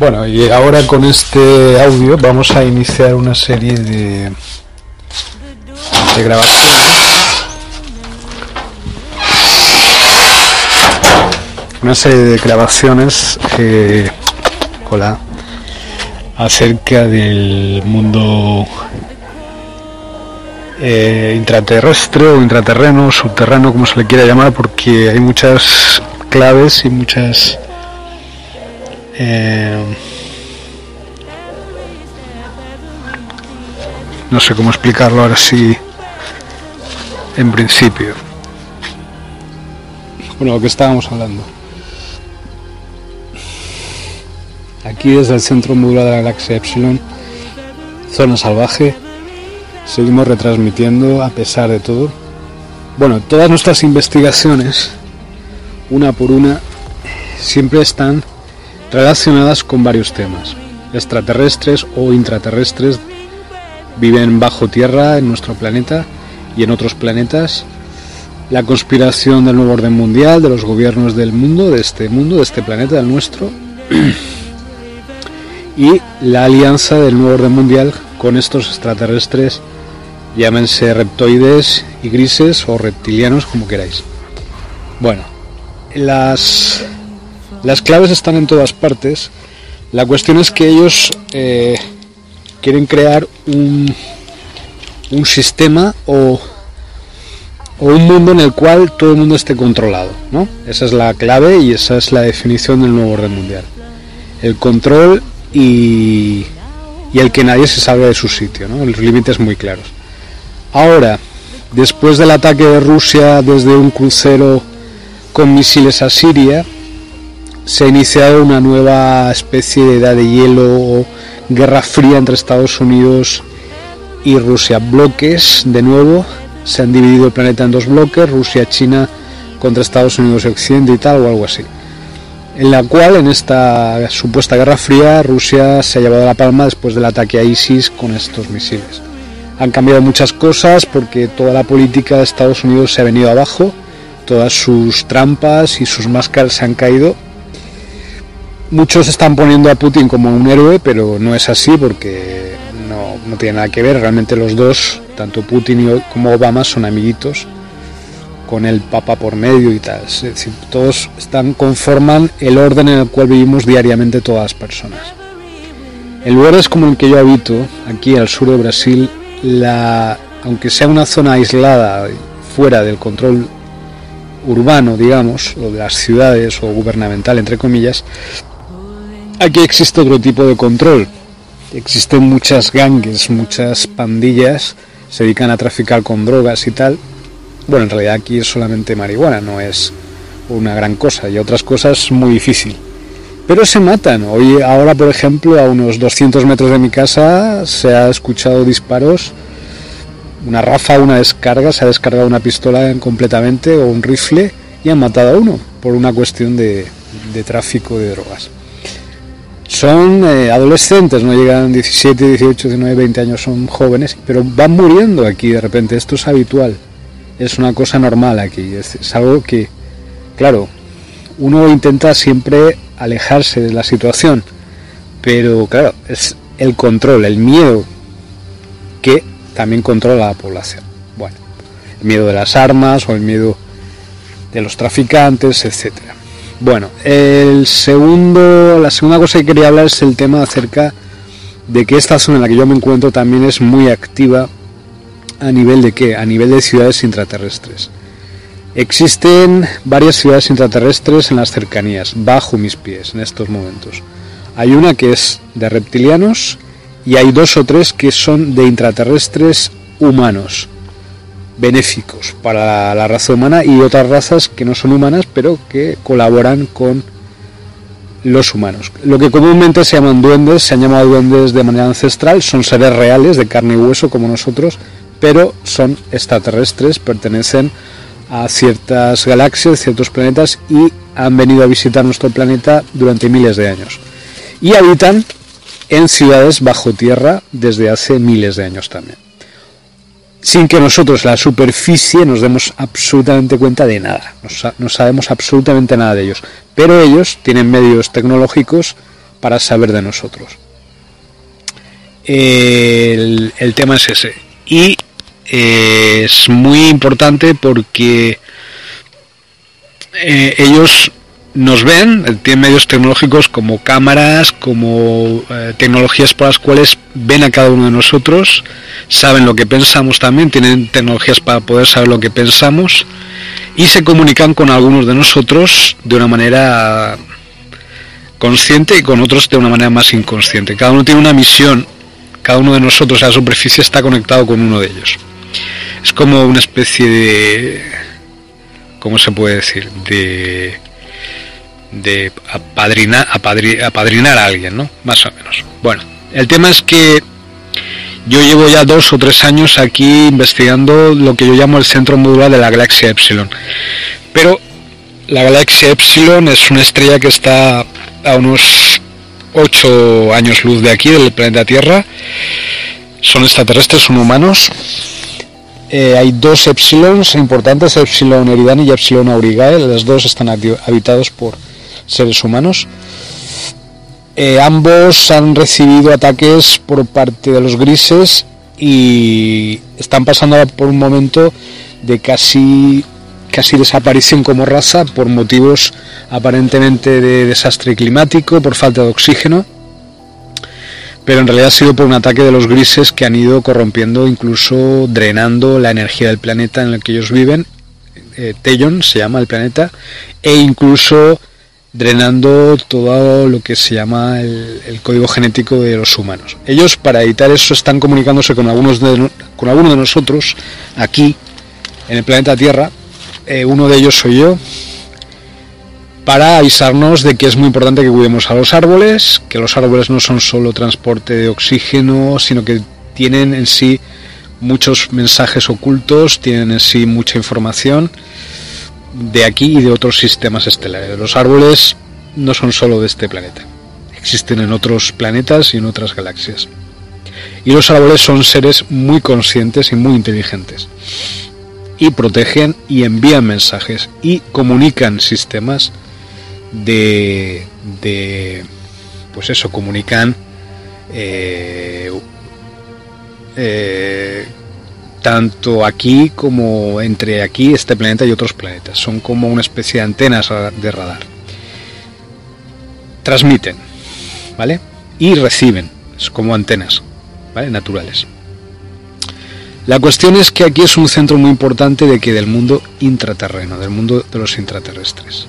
Bueno, y ahora con este audio vamos a iniciar una serie de, de grabaciones. Una serie de grabaciones, eh, acerca del mundo eh, intraterrestre o intraterreno, subterráneo, como se le quiera llamar, porque hay muchas claves y muchas eh, no sé cómo explicarlo ahora sí en principio. Bueno, lo que estábamos hablando. Aquí desde el centro modular de la galaxia Epsilon, zona salvaje, seguimos retransmitiendo a pesar de todo. Bueno, todas nuestras investigaciones, una por una, siempre están relacionadas con varios temas. Extraterrestres o intraterrestres viven bajo tierra en nuestro planeta y en otros planetas. La conspiración del nuevo orden mundial, de los gobiernos del mundo, de este mundo, de este planeta, del nuestro. y la alianza del nuevo orden mundial con estos extraterrestres, llámense reptoides y grises o reptilianos, como queráis. Bueno, las las claves están en todas partes. La cuestión es que ellos eh, quieren crear un, un sistema o, o, un mundo en el cual todo el mundo esté controlado. ¿no? Esa es la clave y esa es la definición del nuevo orden mundial. El control y, y el que nadie se salga de su sitio, ¿no? los límites muy claros. Ahora, después del ataque de Rusia desde un crucero con misiles a Siria, se ha iniciado una nueva especie de edad de hielo o guerra fría entre Estados Unidos y Rusia. Bloques, de nuevo, se han dividido el planeta en dos bloques, Rusia, China contra Estados Unidos y Occidente y tal, o algo así. En la cual, en esta supuesta guerra fría, Rusia se ha llevado la palma después del ataque a ISIS con estos misiles. Han cambiado muchas cosas porque toda la política de Estados Unidos se ha venido abajo, todas sus trampas y sus máscaras se han caído Muchos están poniendo a Putin como un héroe, pero no es así porque no, no tiene nada que ver. Realmente los dos, tanto Putin como Obama, son amiguitos con el Papa por medio y tal. Es decir, todos están, conforman el orden en el cual vivimos diariamente todas las personas. En lugares como el que yo habito, aquí al sur de Brasil, la, aunque sea una zona aislada, fuera del control urbano, digamos, o de las ciudades o gubernamental, entre comillas, Aquí existe otro tipo de control. Existen muchas gangues, muchas pandillas, se dedican a traficar con drogas y tal. Bueno, en realidad aquí es solamente marihuana, no es una gran cosa y otras cosas muy difícil. Pero se matan. Hoy, ahora, por ejemplo, a unos 200 metros de mi casa se ha escuchado disparos, una rafa, una descarga, se ha descargado una pistola completamente o un rifle y han matado a uno por una cuestión de, tráfico de drogas. Son eh, adolescentes, no llegan 17, 18, 19, 20 años, son jóvenes, pero van muriendo aquí de repente. Esto es habitual, es una cosa normal aquí, es algo que, claro, uno intenta siempre alejarse de la situación, pero claro, es el control, el miedo que también controla la población. Bueno, el miedo de las armas o el miedo de los traficantes, etcétera. Bueno, el segundo, la segunda cosa que quería hablar es el tema acerca de que esta zona en la que yo me encuentro también es muy activa a nivel de qué? A nivel de ciudades intraterrestres. Existen varias ciudades intraterrestres en las cercanías, bajo mis pies en estos momentos. Hay una que es de reptilianos y hay dos o tres que son de intraterrestres humanos, benéficos para la raza humana y otras razas que no son humanas pero que colaboran con los humanos. Lo que comúnmente se llaman duendes, se han llamado duendes de manera ancestral, son seres reales de carne y hueso como nosotros, pero son extraterrestres, pertenecen a ciertas galaxias, ciertos planetas y han venido a visitar nuestro planeta durante miles de años. Y habitan en ciudades bajo tierra desde hace miles de años también. Sin que nosotros, la superficie, nos demos absolutamente cuenta de nada. No, sabemos absolutamente nada de ellos. Pero ellos tienen medios tecnológicos para saber de nosotros. El, el tema es ese. Y es muy importante porque eh, ellos nos ven, tienen medios tecnológicos como cámaras, como eh, tecnologías por las cuales ven a cada uno de nosotros, saben lo que pensamos también, tienen tecnologías para poder saber lo que pensamos y se comunican con algunos de nosotros de una manera consciente y con otros de una manera más inconsciente. Cada uno tiene una misión, cada uno de nosotros a la superficie está conectado con uno de ellos es como una especie de ¿cómo se puede decir? de de apadrinar, apadrinar a alguien, ¿no? Más o menos. Bueno, el tema es que yo llevo ya dos o tres años aquí investigando lo que yo llamo el centro modular de la galaxia Epsilon. Pero la galaxia Epsilon es una estrella que está a unos 8 años luz de aquí, del planeta Tierra. Son extraterrestres, son humanos. Eh, hay dos epsilons importantes, Epsilon Eridani y Epsilon Aurigae, los dos están habitados por seres humanos. Eh, ambos han recibido ataques por parte de los grises y están pasando por un momento de casi casi desaparición como raza por motivos aparentemente de desastre climático, por falta de oxígeno pero en realidad ha sido por un ataque de los grises que han ido corrompiendo, incluso drenando la energía del planeta en el que ellos viven. Eh, se llama el planeta, e incluso drenando todo lo que se llama el, código genético de los humanos. Ellos para evitar eso están comunicándose con algunos de, nosotros aquí en el planeta Tierra. Eh, uno de ellos soy yo, para avisarnos de que es muy importante que cuidemos a los árboles, que los árboles no son solo transporte de oxígeno, sino que tienen en sí muchos mensajes ocultos, tienen en sí mucha información de aquí y de otros sistemas estelares. Los árboles no son solo de este planeta, existen en otros planetas y en otras galaxias. Y los árboles son seres muy conscientes y muy inteligentes. Y protegen y envían mensajes y comunican sistemas de, de pues eso, comunican eh, eh, tanto aquí como entre aquí, este planeta y otros planetas. Son como una especie de antenas de radar. Transmiten, ¿vale? Y reciben, es como antenas, ¿vale? Naturales. La cuestión es que aquí es un centro muy importante de que del mundo intraterreno, del mundo de los intraterrestres.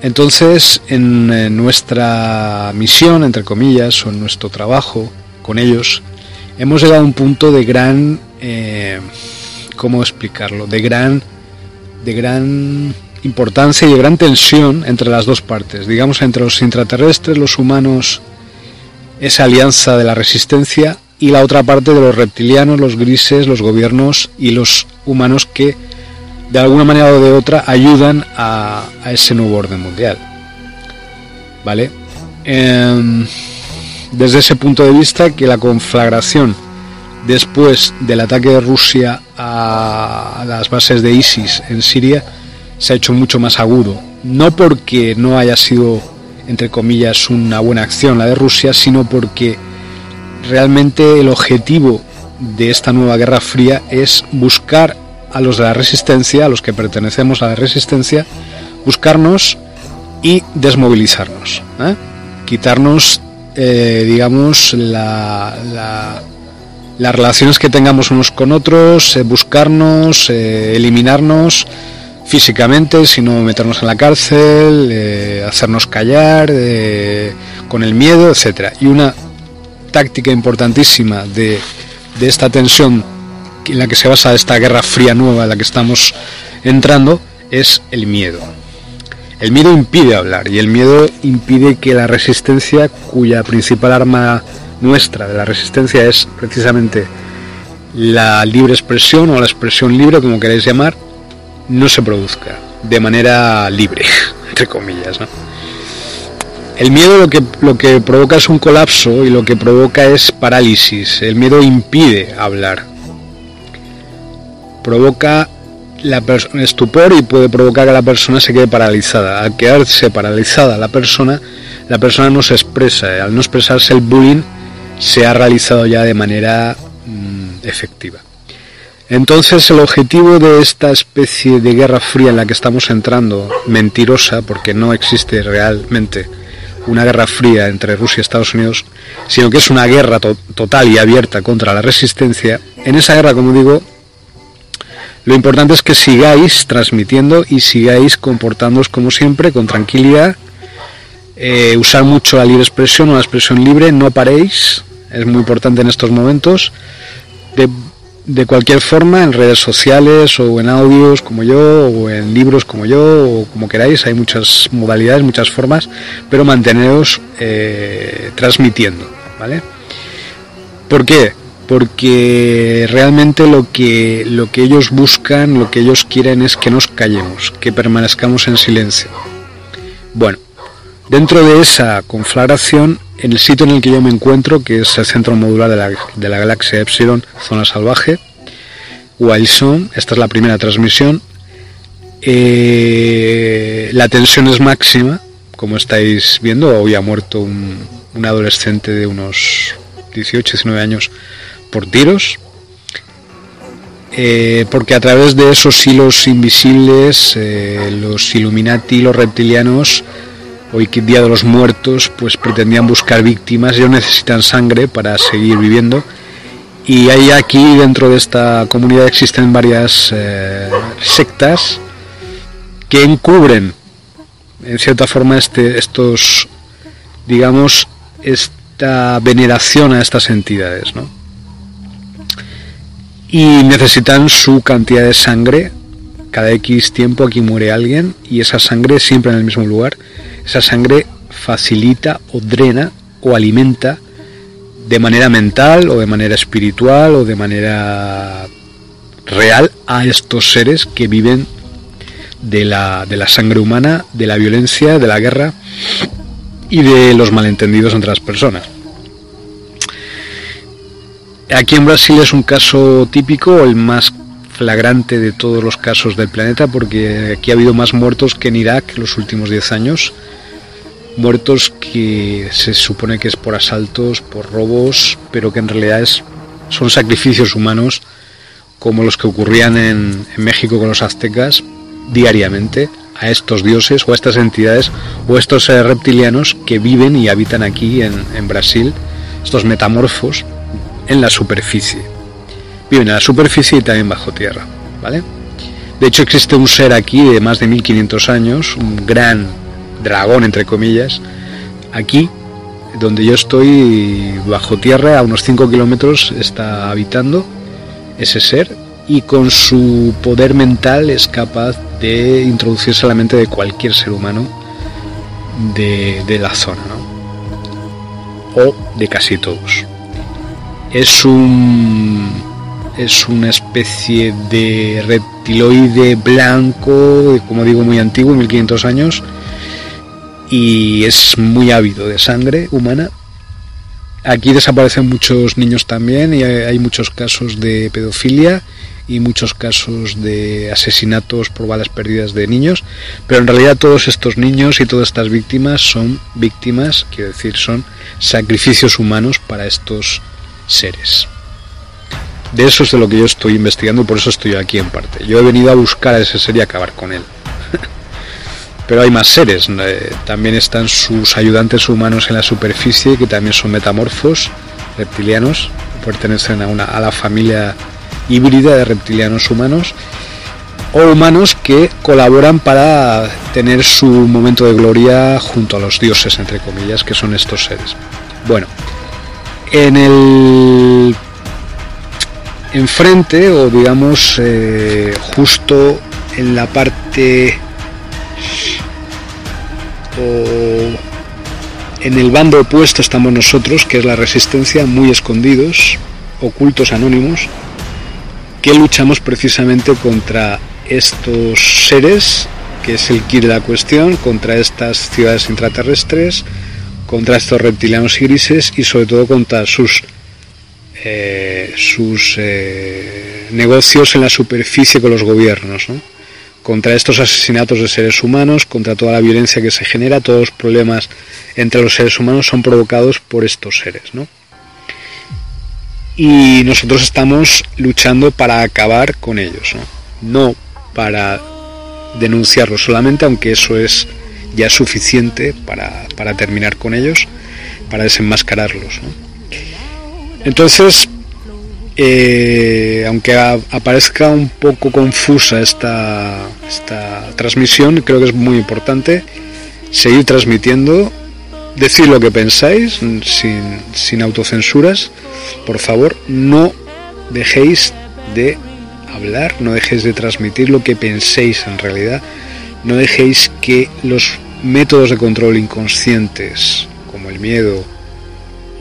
Entonces, en, nuestra misión, entre comillas, o en nuestro trabajo con ellos, hemos llegado a un punto de gran, eh, ¿cómo explicarlo? De gran, de gran importancia y de gran tensión entre las dos partes. Digamos, entre los intraterrestres, los humanos, esa alianza de la resistencia, y la otra parte de los reptilianos, los grises, los gobiernos y los humanos que de alguna manera o de otra ayudan a, ese nuevo orden mundial. ¿Vale? Em, desde ese punto de vista que la conflagración después del ataque de Rusia a las bases de ISIS en Siria se ha hecho mucho más agudo. No porque no haya sido, entre comillas, una buena acción la de Rusia, sino porque realmente el objetivo de esta nueva Guerra Fría es buscar a los de la resistencia, a los que pertenecemos a la resistencia, buscarnos y desmovilizarnos. ¿eh? Quitarnos, eh, digamos, la, las relaciones que tengamos unos con otros, eh, buscarnos, eliminarnos físicamente, sino meternos en la cárcel, hacernos callar, con el miedo, etcétera. Y una táctica importantísima de, de esta tensión en la que se basa esta guerra fría nueva en la que estamos entrando es el miedo. El miedo impide hablar y el miedo impide que la resistencia, cuya principal arma nuestra de la resistencia es precisamente la libre expresión o la expresión libre, como queráis llamar, no se produzca de manera libre, entre comillas. El miedo lo que, lo que provoca es un colapso y lo que provoca es parálisis. El miedo impide hablar provoca la estupor y puede provocar que la persona se quede paralizada. Al quedarse paralizada la persona, la persona no se expresa. Al no expresarse el bullying se ha realizado ya de manera mm, efectiva. Entonces el objetivo de esta especie de guerra fría en la que estamos entrando, mentirosa, porque no existe realmente una guerra fría entre Rusia y Estados Unidos, sino que es una guerra total y abierta contra la resistencia, en esa guerra, como digo, lo importante es que sigáis transmitiendo y sigáis comportándoos como siempre, con tranquilidad. Eh, usar mucho la libre expresión o la expresión libre, no paréis, es muy importante en estos momentos. De, de cualquier forma, en redes sociales o en audios como yo, o en libros como yo, o como queráis, hay muchas modalidades, muchas formas, pero manteneros eh, transmitiendo, ¿vale? ¿Por qué? porque realmente lo que, lo que ellos buscan, lo que ellos quieren es que nos callemos, que permanezcamos en silencio. Bueno, dentro de esa conflagración, en el sitio en el que yo me encuentro, que es el centro modular de la, galaxia Epsilon, zona salvaje, Wilson, esta es la primera transmisión, eh, la tensión es máxima, como estáis viendo, hoy ha muerto un, un adolescente de unos 18, 19 años por tiros, eh, porque a través de esos hilos invisibles, eh, los Illuminati, los reptilianos, hoy que Día de los Muertos, pues pretendían buscar víctimas, ellos necesitan sangre para seguir viviendo. Y hay aquí, dentro de esta comunidad, existen varias eh, sectas que encubren, en cierta forma, este, estos, digamos, esta veneración a estas entidades, ¿no? y necesitan su cantidad de sangre. Cada X tiempo aquí muere alguien y esa sangre siempre en el mismo lugar. Esa sangre facilita o drena o alimenta de manera mental o de manera espiritual o de manera real a estos seres que viven de la, de la sangre humana, de la violencia, de la guerra y de los malentendidos entre las personas. Aquí en Brasil es un caso típico, el más flagrante de todos los casos del planeta, porque aquí ha habido más muertos que en Irak los últimos 10 años. Muertos que se supone que es por asaltos, por robos, pero que en realidad es, son sacrificios humanos como los que ocurrían en, México con los aztecas diariamente a estos dioses o a estas entidades o estos eh, reptilianos que viven y habitan aquí en Brasil, estos metamorfos en la superficie. Viven en la superficie y también bajo tierra, ¿vale? De hecho existe un ser aquí de más de 1500 años, un gran dragón entre comillas, aquí donde yo estoy bajo tierra a unos 5 kilómetros está habitando ese ser y con su poder mental es capaz de introducirse a la mente de cualquier ser humano de, de la zona, ¿no? o de casi todos es un es una especie de reptiloide blanco, como digo, muy antiguo, 1500 años, y es muy ávido de sangre humana. Aquí desaparecen muchos niños también y hay muchos casos de pedofilia y muchos casos de asesinatos por balas perdidas de niños, pero en realidad todos estos niños y todas estas víctimas son víctimas, quiero decir, son sacrificios humanos para estos seres. De eso es de lo que yo estoy investigando y por eso estoy aquí en parte. Yo he venido a buscar a ese ser y acabar con él. Pero hay más seres. Eh, también están sus ayudantes humanos en la superficie, que también son metamorfos, reptilianos, pertenecen a, una, a la familia híbrida de reptilianos humanos o humanos que colaboran para tener su momento de gloria junto a los dioses, entre comillas, que son estos seres. Bueno, en el enfrente o digamos eh, justo en la parte o en el bando opuesto estamos nosotros, que es la resistencia, muy escondidos, ocultos, anónimos, que luchamos precisamente contra estos seres, que es el kit de la cuestión, contra estas ciudades intraterrestres, contra estos reptilianos y grises y sobre todo contra sus, eh, sus eh, negocios en la superficie con los gobiernos, contra estos asesinatos de seres humanos, contra toda la violencia que se genera, todos los problemas entre los seres humanos son provocados por estos seres. ¿no? y nosotros estamos luchando para acabar con ellos, no, para denunciarlos solamente, aunque eso es ya suficiente para, terminar con ellos, para desenmascararlos. Entonces, eh, aunque aparezca un poco confusa esta, esta transmisión, creo que es muy importante seguir transmitiendo decir lo que pensáis sin, sin autocensuras. Por favor, no dejéis de hablar, no dejéis de transmitir lo que penséis en realidad. No dejéis que los métodos de control inconscientes, como el miedo,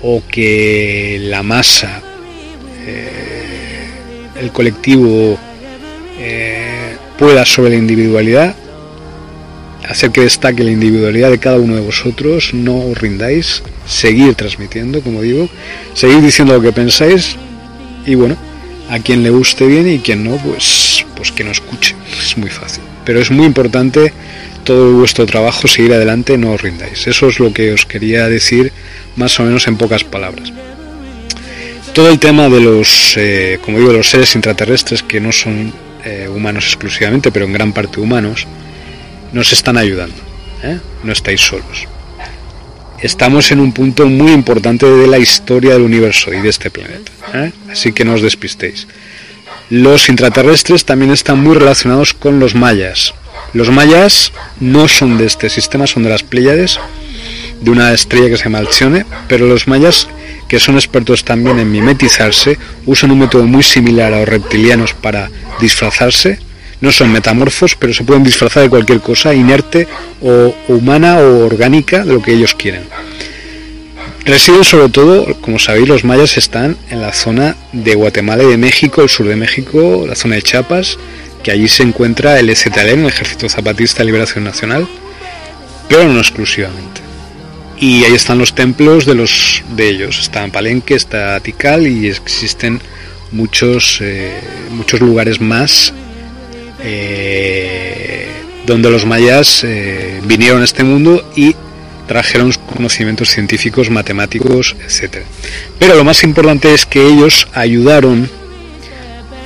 o que la masa, eh, el colectivo, eh, pueda sobre la individualidad, hacer que destaque la individualidad de cada uno de vosotros, no os rindáis, seguir transmitiendo, como digo, seguir diciendo lo que pensáis y bueno, a quien le guste bien y quien no, pues, pues que no escuche, es muy fácil. Pero es muy importante todo vuestro trabajo, seguir adelante, no os rindáis. Eso es lo que os quería decir más o menos en pocas palabras. Todo el tema de los, eh, como digo, los seres intraterrestres que no son eh, humanos exclusivamente, pero en gran parte humanos, nos están ayudando. ¿eh? No estáis solos. Estamos en un punto muy importante de la historia del universo y de este planeta. Así que no os despistéis. Los intraterrestres también están muy relacionados con los mayas. Los mayas no son de este sistema, son de las Pléyades, de una estrella que se llama Alcione, pero los mayas, que son expertos también en mimetizarse, usan un método muy similar a los reptilianos para disfrazarse no son metamorfos, pero se pueden disfrazar de cualquier cosa, inerte o, humana o orgánica, de lo que ellos quieren. Residen sobre todo, como sabéis, los mayas están en la zona de Guatemala y de México, el sur de México, la zona de Chiapas, que allí se encuentra el EZLN, el Ejército Zapatista de Liberación Nacional, pero no exclusivamente. Y ahí están los templos de los de ellos. Está en Palenque, está Tikal y existen muchos, eh, muchos lugares más eh, donde los mayas eh, vinieron a este mundo y trajeron conocimientos científicos, matemáticos, etc. Pero lo más importante es que ellos ayudaron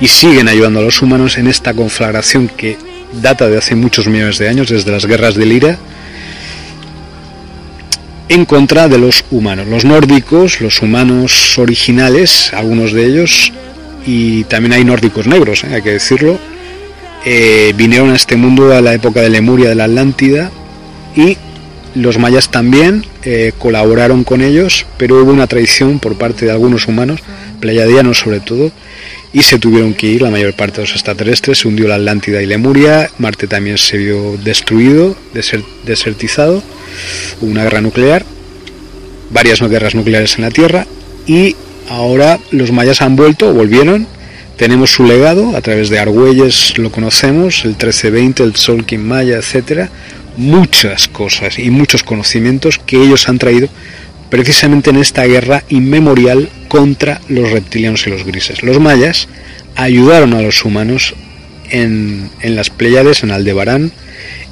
y siguen ayudando a los humanos en esta conflagración que data de hace muchos millones de años, desde las guerras de Lira, en contra de los humanos, los nórdicos, los humanos originales, algunos de ellos, y también hay nórdicos negros, ¿eh? hay que decirlo, eh, vinieron a este mundo a la época de Lemuria, de la Atlántida, y los mayas también eh, colaboraron con ellos, pero hubo una traición por parte de algunos humanos, pleiadianos sobre todo, y se tuvieron que ir la mayor parte de los extraterrestres, se hundió la Atlántida y Lemuria, Marte también se vio destruido, desertizado, hubo una guerra nuclear, varias guerras nucleares en la Tierra, y ahora los mayas han vuelto, volvieron, tenemos su legado a través de Argüelles, lo conocemos, el 1320, el Solkin Maya, etcétera, muchas cosas y muchos conocimientos que ellos han traído precisamente en esta guerra inmemorial contra los reptilianos y los grises. Los mayas ayudaron a los humanos en, en las Pléyades, en Aldebarán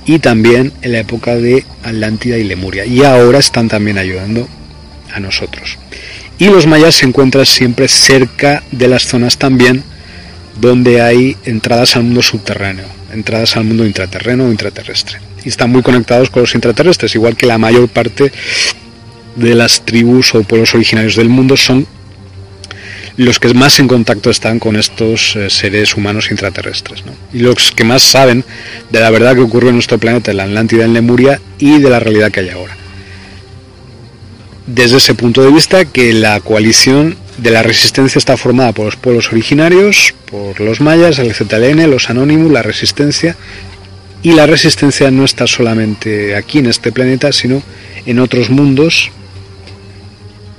y también en la época de Atlántida y Lemuria. Y ahora están también ayudando a nosotros. Y los mayas se encuentran siempre cerca de las zonas también donde hay entradas al mundo subterráneo, entradas al mundo intraterreno o intraterrestre. Y están muy conectados con los intraterrestres, igual que la mayor parte de las tribus o pueblos originarios del mundo son los que más en contacto están con estos eh, seres humanos intraterrestres. Y los que más saben de la verdad que ocurre en nuestro planeta, en la Atlántida, en Lemuria y de la realidad que hay ahora. Desde ese punto de vista que la coalición de la resistencia está formada por los pueblos originarios, por los mayas, el ZLN, los anónimos, la resistencia, y la resistencia no está solamente aquí en este planeta, sino en otros mundos,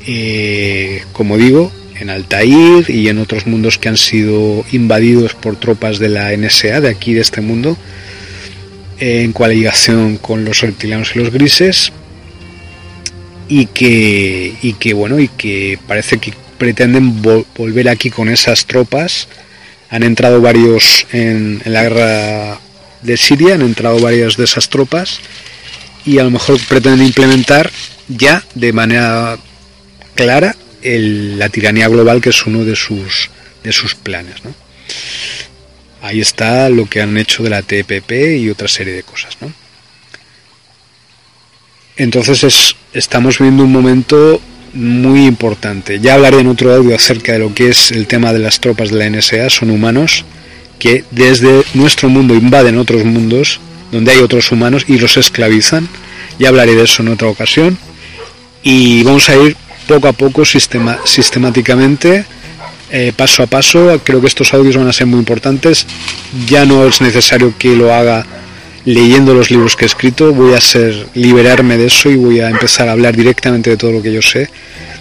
eh, como digo, en Altair y en otros mundos que han sido invadidos por tropas de la NSA de aquí de este mundo, en coaligación con los reptilianos y los grises, y que, y que bueno, y que parece que pretenden volver aquí con esas tropas. Han entrado varios en, en la guerra de Siria, han entrado varias de esas tropas y a lo mejor pretenden implementar ya de manera clara la tiranía global que es uno de sus, de sus planes. Ahí está lo que han hecho de la TPP y otra serie de cosas. Entonces es, estamos viendo un momento muy importante. Ya hablaré en otro audio acerca de lo que es el tema de las tropas de la NSA. Son humanos que desde nuestro mundo invaden otros mundos donde hay otros humanos y los esclavizan. Ya hablaré de eso en otra ocasión. Y vamos a ir poco a poco, sistema, sistemáticamente, eh, paso a paso. Creo que estos audios van a ser muy importantes. Ya no es necesario que lo haga leyendo los libros que he escrito. Voy a ser liberarme de eso y voy a empezar a hablar directamente de todo lo que yo sé,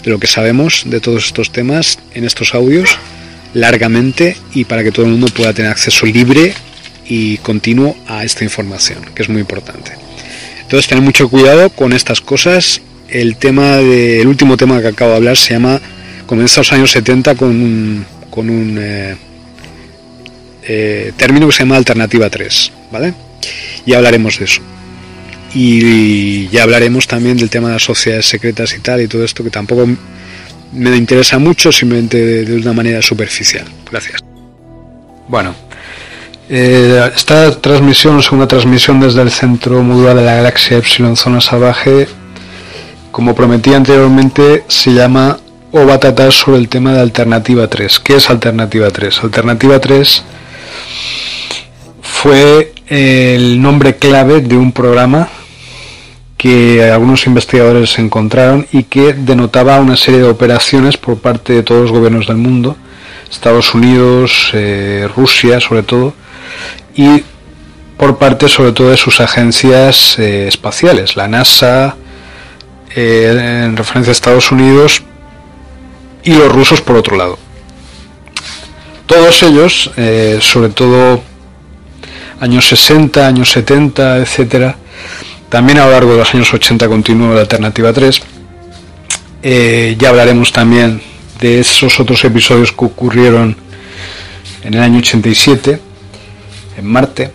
de lo que sabemos de todos estos temas en estos audios largamente y para que todo el mundo pueda tener acceso libre y continuo a esta información, que es muy importante. Entonces, tener mucho cuidado con estas cosas el tema de, el último tema que acabo de hablar se llama comienza los años 70 con un, con un eh, eh, término que se llama alternativa 3 vale y hablaremos de eso. Y ya hablaremos también del tema de las sociedades secretas y tal y todo esto que tampoco me interesa mucho simplemente de, una manera superficial. Gracias. Bueno eh, esta transmisión, segunda transmisión desde el centro modular de la galaxia Epsilon Zona Salvaje, como prometí anteriormente, se llama o va a tratar sobre el tema de Alternativa 3. ¿Qué es Alternativa 3? Alternativa 3 fue el nombre clave de un programa que algunos investigadores encontraron y que denotaba una serie de operaciones por parte de todos los gobiernos del mundo, Estados Unidos, eh, Rusia sobre todo, y por parte sobre todo de sus agencias eh, espaciales, la NASA, eh, en referencia a Estados Unidos y los rusos por otro lado. Todos ellos, eh, sobre todo años 60, años 70, etcétera, también a lo largo de los años 80 continuó la alternativa 3. Eh, ya hablaremos también de esos otros episodios que ocurrieron en el año 87 en Marte.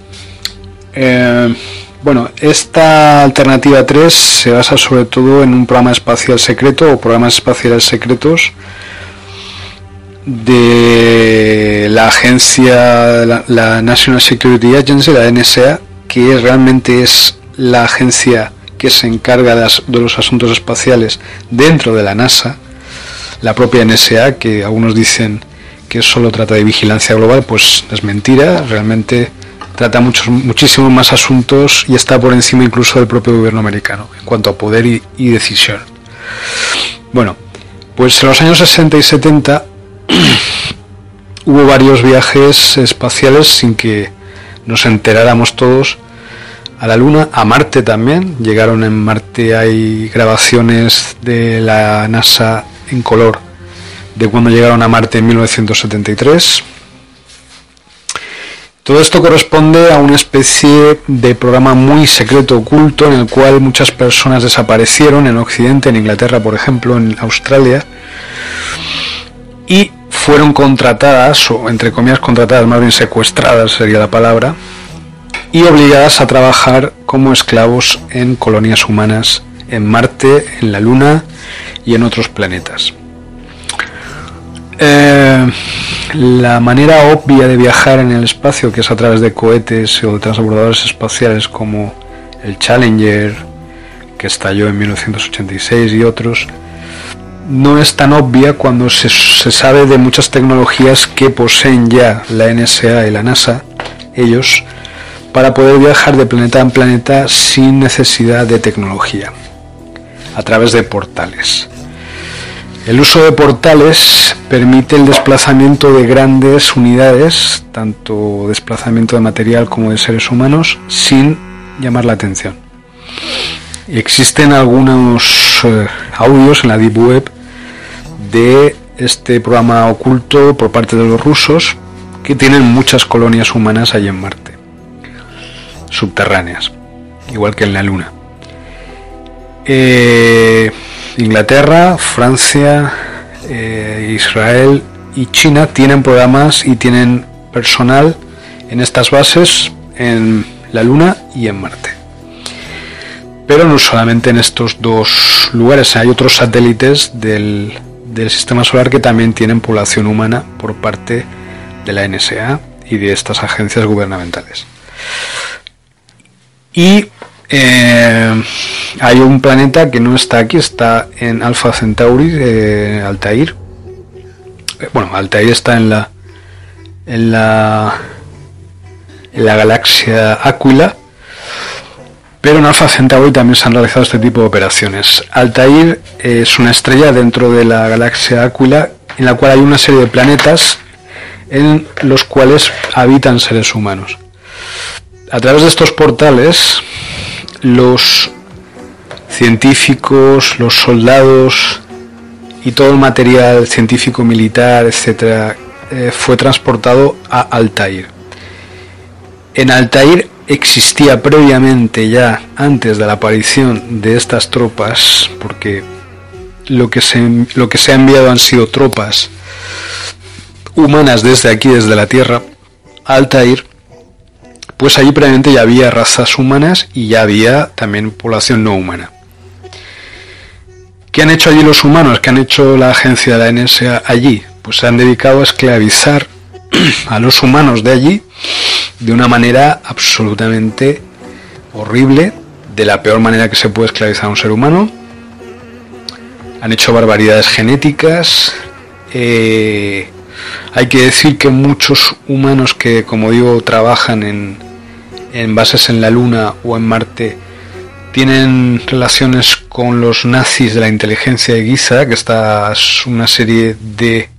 Bueno, esta alternativa 3 se basa sobre todo en un programa espacial secreto o programas espaciales secretos de la agencia, la, National Security Agency, la NSA, que realmente es la agencia que se encarga de, de los asuntos espaciales dentro de la NASA, la propia NSA, que algunos dicen que solo trata de vigilancia global, pues es mentira, realmente trata muchos, muchísimos más asuntos y está por encima incluso del propio gobierno americano en cuanto a poder y, decisión. Bueno, pues en los años 60 y 70 hubo varios viajes espaciales sin que nos enteráramos todos a la Luna, a Marte también. Llegaron en Marte, hay grabaciones de la NASA en color de cuando llegaron a Marte en 1973 Todo esto corresponde a una especie de programa muy secreto oculto en el cual muchas personas desaparecieron en Occidente, en Inglaterra, por ejemplo, en Australia, y fueron contratadas, o entre comillas contratadas, más bien secuestradas sería la palabra, y obligadas a trabajar como esclavos en colonias humanas en Marte, en la Luna y en otros planetas. Eh, la manera obvia de viajar en el espacio, que es a través de cohetes o de transbordadores espaciales como el Challenger, que estalló en 1986 y otros, no es tan obvia cuando se, se, sabe de muchas tecnologías que poseen ya la NSA y la NASA, ellos, para poder viajar de planeta en planeta sin necesidad de tecnología, a través de portales. El uso de portales permite el desplazamiento de grandes unidades, tanto desplazamiento de material como de seres humanos, sin llamar la atención. Existen algunos eh, audios en la Deep Web de este programa oculto por parte de los rusos que tienen muchas colonias humanas allí en Marte, subterráneas, igual que en la Luna. Eh, Inglaterra, Francia, eh, Israel y China tienen programas y tienen personal en estas bases en la Luna y en Marte. Pero no solamente en estos dos lugares, hay otros satélites del, del sistema solar que también tienen población humana por parte de la NSA y de estas agencias gubernamentales. Y eh, hay un planeta que no está aquí, está en Alpha Centauri, eh, Altair. Eh, bueno, Altair está en la en la en la galaxia Aquila, pero en Alpha Centauri también se han realizado este tipo de operaciones. Altair es una estrella dentro de la galaxia Aquila en la cual hay una serie de planetas en los cuales habitan seres humanos. A través de estos portales los científicos, los soldados y todo el material científico militar, etcétera, eh, fue transportado a Altair. En Altair existía previamente ya antes de la aparición de estas tropas, porque lo que se, lo que se ha enviado han sido tropas humanas desde aquí, desde la Tierra, Altair, pues allí previamente ya había razas humanas y ya había también población no humana. ¿Qué han hecho allí los humanos? ¿Qué han hecho la agencia de la NSA allí? Pues se han dedicado a esclavizar a los humanos de allí de una manera absolutamente horrible, de la peor manera que se puede esclavizar a un ser humano. Han hecho barbaridades genéticas. Eh, hay que decir que muchos humanos que, como digo, trabajan en, en bases en la Luna o en Marte tienen relaciones con los nazis de la inteligencia de Giza, que está es una serie de,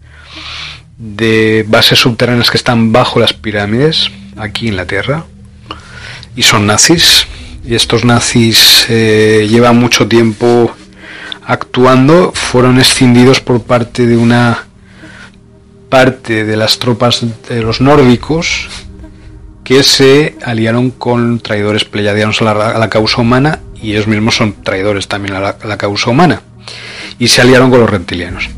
de bases subterráneas que están bajo las pirámides, aquí en la Tierra, y son nazis. Y estos nazis eh, llevan mucho tiempo actuando, fueron escindidos por parte de una parte de las tropas de los nórdicos que se aliaron con traidores pleyadianos a la, causa humana y ellos mismos son traidores también a la, causa humana y se aliaron con los reptilianos.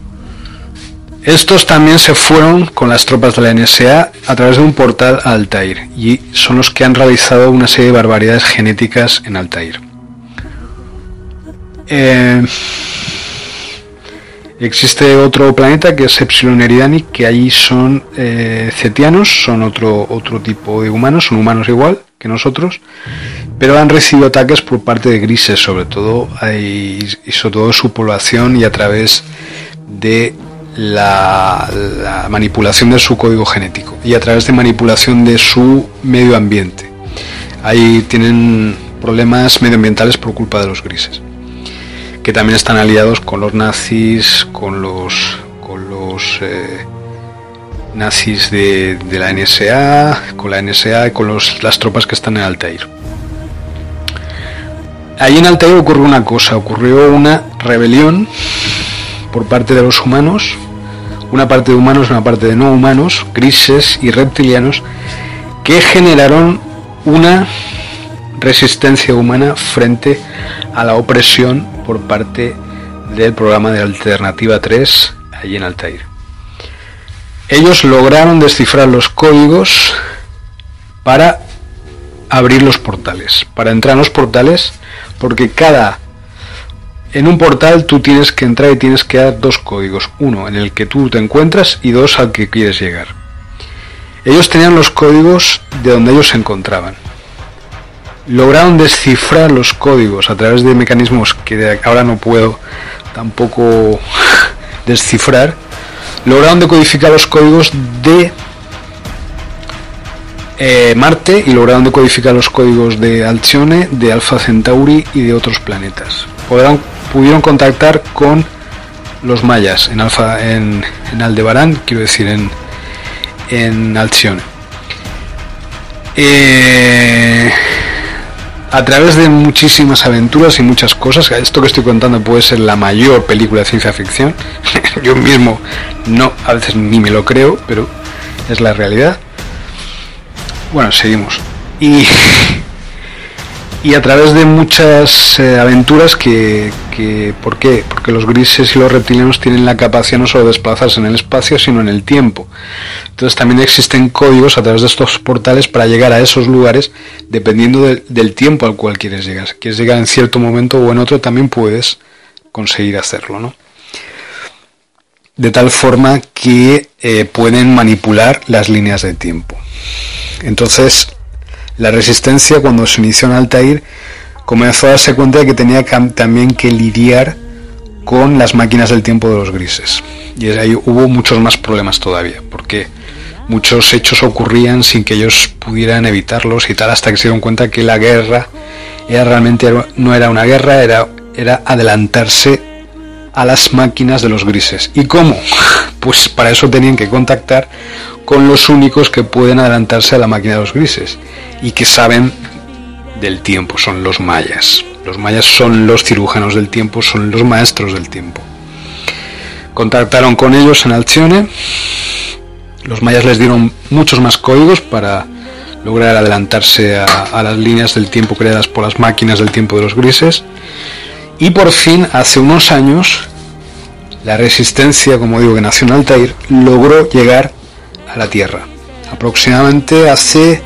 Estos también se fueron con las tropas de la NSA a través de un portal a Altair y son los que han realizado una serie de barbaridades genéticas en Altair. Eh, Existe otro planeta que es Epsilon Eridani, que allí son eh, cetianos, son otro, otro tipo de humanos, son humanos igual que nosotros, pero han recibido ataques por parte de grises, sobre todo, y sobre todo su población y a través de la, manipulación de su código genético y a través de manipulación de su medio ambiente. Ahí tienen problemas medioambientales por culpa de los grises que también están aliados con los nazis, con los, con los eh, nazis de, la NSA, con la NSA y con las tropas que están en Altair. Allí en Altair ocurrió una cosa, ocurrió una rebelión por parte de los humanos, una parte de humanos, una parte de no humanos, grises y reptilianos, que generaron una resistencia humana frente a la opresión por parte del programa de Alternativa 3 allí en Altair. Ellos lograron descifrar los códigos para abrir los portales, para entrar en los portales, porque cada en un portal tú tienes que entrar y tienes que dar dos códigos, uno en el que tú te encuentras y dos al que quieres llegar. Ellos tenían los códigos de donde ellos se encontraban. Lograron descifrar los códigos a través de mecanismos que ahora no puedo tampoco descifrar. Lograron decodificar los códigos de eh, Marte y lograron decodificar los códigos de Alcione, de Alpha Centauri y de otros planetas. pudieron contactar con los mayas en Alfa en, Aldebarán, quiero decir en, en Alcione. Eh, a través de muchísimas aventuras y muchas cosas, esto que estoy contando puede ser la mayor película de ciencia ficción. Yo mismo no, a veces ni me lo creo, pero es la realidad. Bueno, seguimos. Y, y a través de muchas eh, aventuras que, ¿Por qué? Porque los grises y los reptilianos tienen la capacidad no solo de desplazarse en el espacio, sino en el tiempo. Entonces también existen códigos a través de estos portales para llegar a esos lugares dependiendo del tiempo al cual quieres llegar. Si quieres llegar en cierto momento o en otro, también puedes conseguir hacerlo, ¿no? De tal forma que eh, pueden manipular las líneas de tiempo. Entonces, la resistencia cuando se inició en Altair comenzó a darse cuenta de que tenía también que lidiar con las máquinas del tiempo de los grises. Y ahí hubo muchos más problemas todavía, porque muchos hechos ocurrían sin que ellos pudieran evitarlos y tal, hasta que se dieron cuenta que la guerra era realmente no era una guerra, era, era adelantarse a las máquinas de los grises. ¿Y cómo? Pues para eso tenían que contactar con los únicos que pueden adelantarse a la máquina de los grises y que saben del tiempo, son los mayas. Los mayas son los cirujanos del tiempo, son los maestros del tiempo. Contactaron con ellos en Alcione. Los mayas les dieron muchos más códigos para lograr adelantarse a, a, las líneas del tiempo creadas por las máquinas del tiempo de los grises. Y por fin, hace unos años, la resistencia, como digo, que nació en Altair, logró llegar a la Tierra. Aproximadamente hace,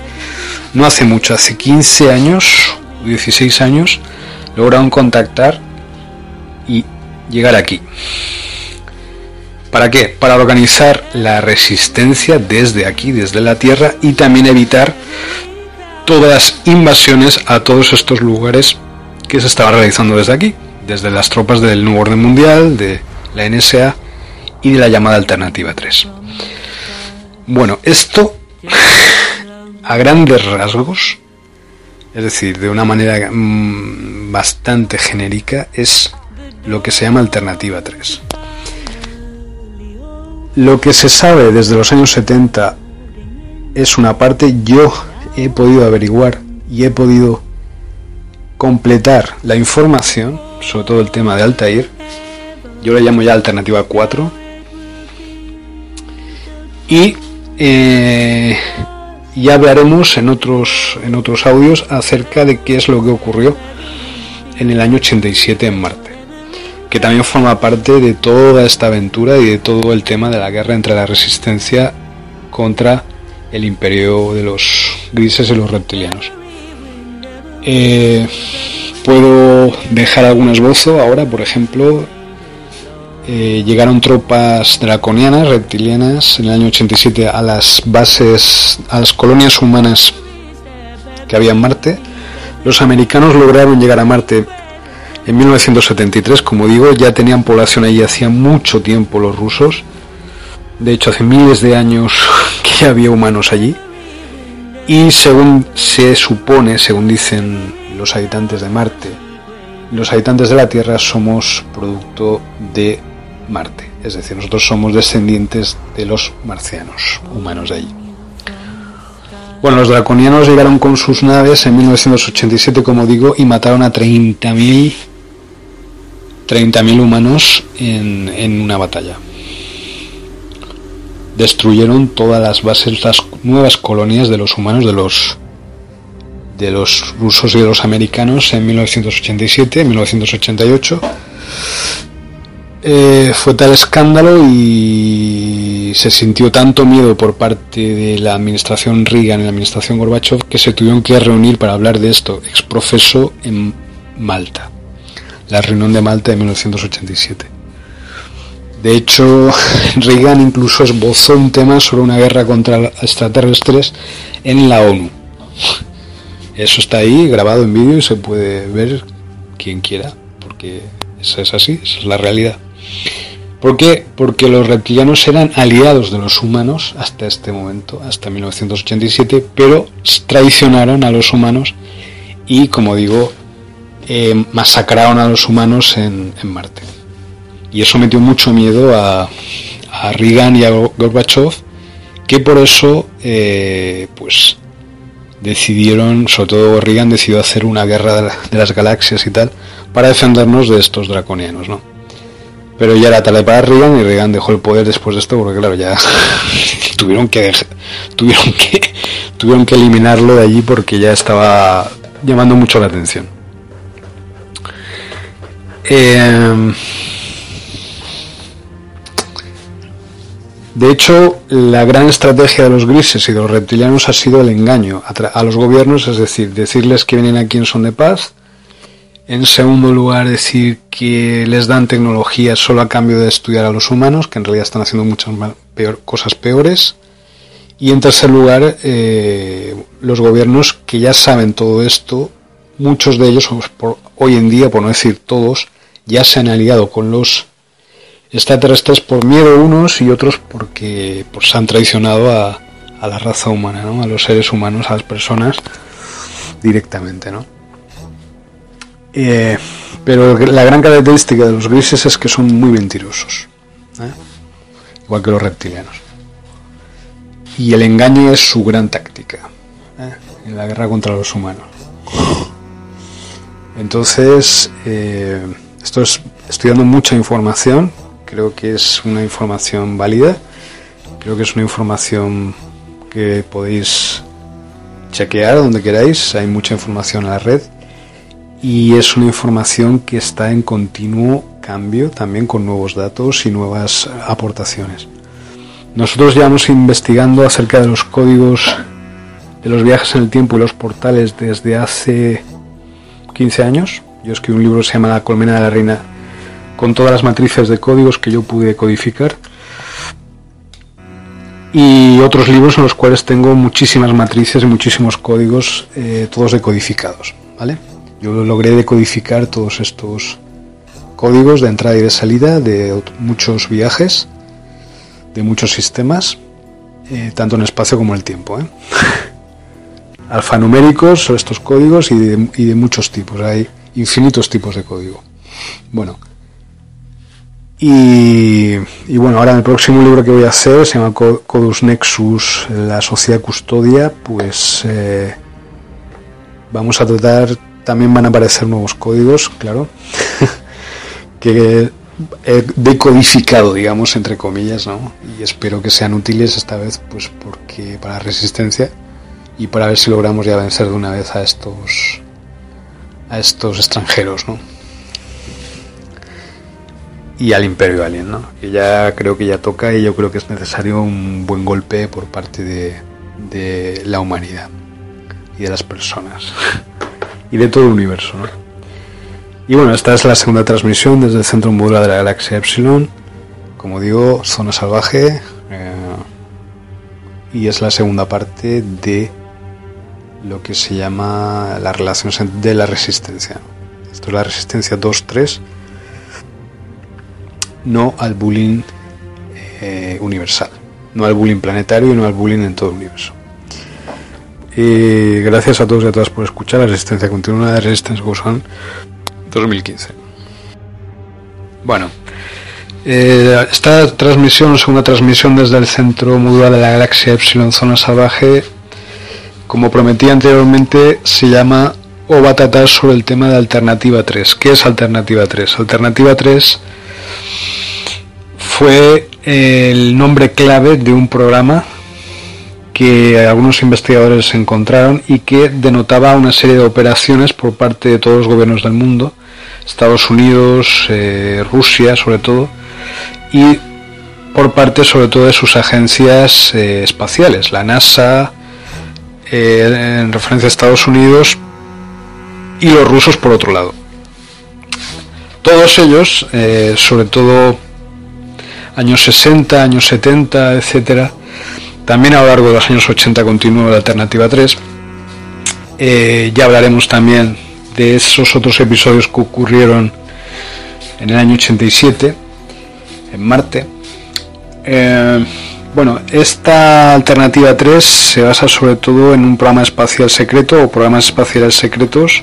no hace mucho, hace 15 años, 16 años, lograron contactar y llegar aquí. ¿Para qué? Para organizar la resistencia desde aquí, desde la Tierra, y también evitar todas las invasiones a todos estos lugares que se estaban realizando desde aquí, desde las tropas del Nuevo Orden Mundial, de la NSA y de la llamada Alternativa 3. Bueno, esto a grandes rasgos, es decir, de una manera mm, bastante genérica, es lo que se llama Alternativa 3. Lo que se sabe desde los años 70 es una parte, yo he podido averiguar y he podido completar la información, sobre todo el tema de Altair, yo le llamo ya Alternativa 4, y eh, ya hablaremos en otros, en otros audios acerca de qué es lo que ocurrió en el año 87 en Marte, que también forma parte de toda esta aventura y de todo el tema de la guerra entre la resistencia contra el imperio de los grises y los reptilianos. Eh, puedo dejar algún esbozo ahora, por ejemplo, eh, llegaron tropas draconianas, reptilianas, en el año 87 a las bases, a las colonias humanas que había en Marte. Los americanos lograron llegar a Marte en 1973, como digo, ya tenían población allí hacía mucho tiempo los rusos. De hecho, hace miles de años que había humanos allí. Y según se supone, según dicen los habitantes de Marte, los habitantes de la Tierra somos producto de Marte. Es decir, nosotros somos descendientes de los marcianos, humanos de allí. Bueno, los draconianos llegaron con sus naves en 1987, como digo, y mataron a 30.000 30.000 humanos en, en una batalla. destruyeron todas las bases, las nuevas colonias de los humanos de los de los rusos y de los americanos en 1987, 1988. Eh, fue tal escándalo y se sintió tanto miedo por parte de la administración Reagan y la administración Gorbachev que se tuvieron que reunir para hablar de esto, exprofeso en Malta, la reunión de Malta de 1987. De hecho, Reagan incluso esbozó un tema sobre una guerra contra extraterrestres en la ONU. Eso está ahí grabado en vídeo y se puede ver quien quiera, porque es así, esa es la realidad. ¿Por qué? Porque los reptilianos eran aliados de los humanos hasta este momento, hasta 1987, pero traicionaron a los humanos y, como digo, eh, masacraron a los humanos en, Marte. Y eso metió mucho miedo a, a Reagan y a Gorbachev, que por eso, eh, pues, decidieron, sobre todo Reagan decidió hacer una guerra de las galaxias y tal, para defendernos de estos draconianos, ¿no? Pero ya era tarde para Reagan y Reagan dejó el poder después de esto porque claro, ya tuvieron que tuvieron que tuvieron que eliminarlo de allí porque ya estaba llamando mucho la atención. Em, de hecho, la gran estrategia de los grises y de los reptilianos ha sido el engaño a, los gobiernos, es decir, decirles que vienen aquí en son de paz, en segundo lugar, decir que les dan tecnología solo a cambio de estudiar a los humanos, que en realidad están haciendo muchas cosas peores. Y en tercer lugar, eh, los gobiernos que ya saben todo esto, muchos de ellos, hoy en día, por no decir todos, ya se han aliado con los extraterrestres por miedo unos y otros porque pues, se han traicionado a, a la raza humana, ¿no? a los seres humanos, a las personas directamente. ¿no? Eh, pero la gran característica de los grises es que son muy mentirosos, ¿eh? igual que los reptilianos. Y el engaño es su gran táctica ¿eh? en la guerra contra los humanos. Entonces, esto es, estoy dando mucha información, creo que es una información válida, creo que es una información que podéis chequear donde queráis, hay mucha información en la red y es una información que está en continuo cambio también con nuevos datos y nuevas aportaciones. Nosotros llevamos investigando acerca de los códigos de los viajes en el tiempo y los portales desde hace 15 años. Yo escribí un libro que se llama La colmena de la reina con todas las matrices de códigos que yo pude codificar. Y otros libros en los cuales tengo muchísimas matrices y muchísimos códigos, eh, todos decodificados. ¿vale? Yo logré decodificar todos estos códigos de entrada y de salida de muchos viajes, de muchos sistemas, eh, tanto en espacio como en el tiempo. ¿eh? Alfanuméricos son estos códigos y de, muchos tipos, hay infinitos tipos de código. Bueno, y, bueno, ahora el próximo libro que voy a hacer se llama Codus Nexus, la sociedad custodia, pues eh, vamos a tratar también van a aparecer nuevos códigos, claro, que he decodificado, digamos, entre comillas, ¿no? Y espero que sean útiles esta vez, pues porque para resistencia y para ver si logramos ya vencer de una vez a estos a estos extranjeros, ¿no? Y al Imperio Alien, ¿no? Que ya creo que ya toca y yo creo que es necesario un buen golpe por parte de, de la humanidad y de las personas. y de todo el universo. Y bueno, esta es la segunda transmisión desde el centro modular de la galaxia Epsilon. Como digo, zona salvaje. Eh, y es la segunda parte de lo que se llama la relación de la resistencia. Esto es la resistencia 2-3. No al bullying eh, universal. No al bullying planetario y no al bullying en todo el universo. Y gracias a todos y a todas por escuchar la Resistencia Continua de Resistance Goes 2015. Bueno, eh, esta transmisión, segunda transmisión desde el centro modular de la galaxia Epsilon Zona Salvaje, como prometí anteriormente, se llama o va a tratar sobre el tema de Alternativa 3. ¿Qué es Alternativa 3? Alternativa 3 fue el nombre clave de un programa que algunos investigadores encontraron y que denotaba una serie de operaciones por parte de todos los gobiernos del mundo, Estados Unidos, eh, Rusia sobre todo, y por parte sobre todo de sus agencias eh, espaciales, la NASA, eh, en referencia a Estados Unidos, y los rusos por otro lado. Todos ellos, sobre todo años 60, años 70, etcétera, también a lo largo de los años 80 continuó la Alternativa 3. Eh, ya hablaremos también de esos otros episodios que ocurrieron en el año 87 en Marte. Eh, bueno, esta Alternativa 3 se basa sobre todo en un programa espacial secreto o programas espaciales secretos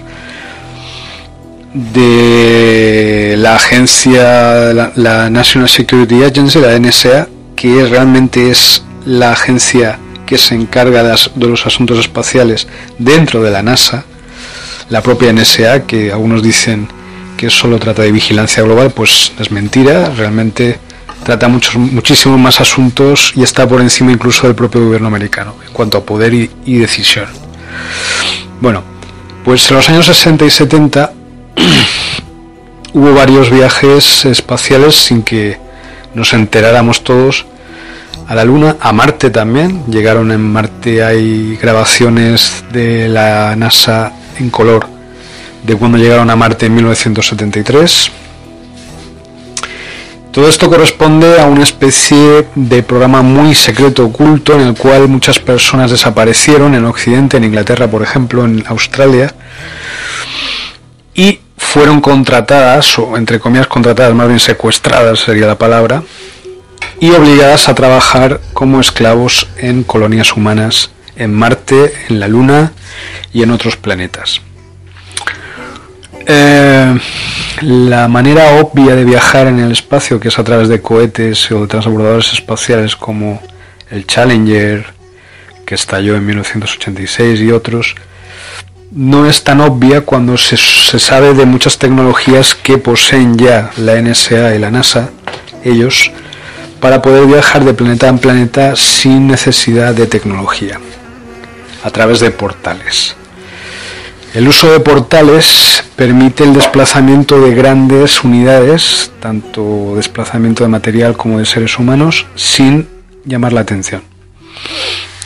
de la agencia, la National Security Agency, la NSA, que realmente es la agencia que se encarga de, los asuntos espaciales dentro de la NASA, la propia NSA, que algunos dicen que solo trata de vigilancia global, pues es mentira, realmente trata muchos, muchísimos más asuntos y está por encima incluso del propio gobierno americano en cuanto a poder y, y decisión. Bueno, pues en los años 60 y 70 hubo varios viajes espaciales sin que nos enteráramos todos a la Luna, a Marte también. Llegaron en Marte, hay grabaciones de la NASA en color de cuando llegaron a Marte en 1973. Todo esto corresponde a una especie de programa muy secreto oculto en el cual muchas personas desaparecieron en Occidente, en Inglaterra por ejemplo, en Australia, y fueron contratadas, o entre comillas contratadas, más bien secuestradas sería la palabra, y obligadas a trabajar como esclavos en colonias humanas en Marte, en la Luna y en otros planetas. Eh, la manera obvia de viajar en el espacio, que es a través de cohetes o de transbordadores espaciales como el Challenger, que estalló en 1986 y otros, no es tan obvia cuando se, se sabe de muchas tecnologías que poseen ya la NSA y la NASA, ellos, para poder viajar de planeta en planeta sin necesidad de tecnología, a través de portales. El uso de portales permite el desplazamiento de grandes unidades, tanto desplazamiento de material como de seres humanos, sin llamar la atención.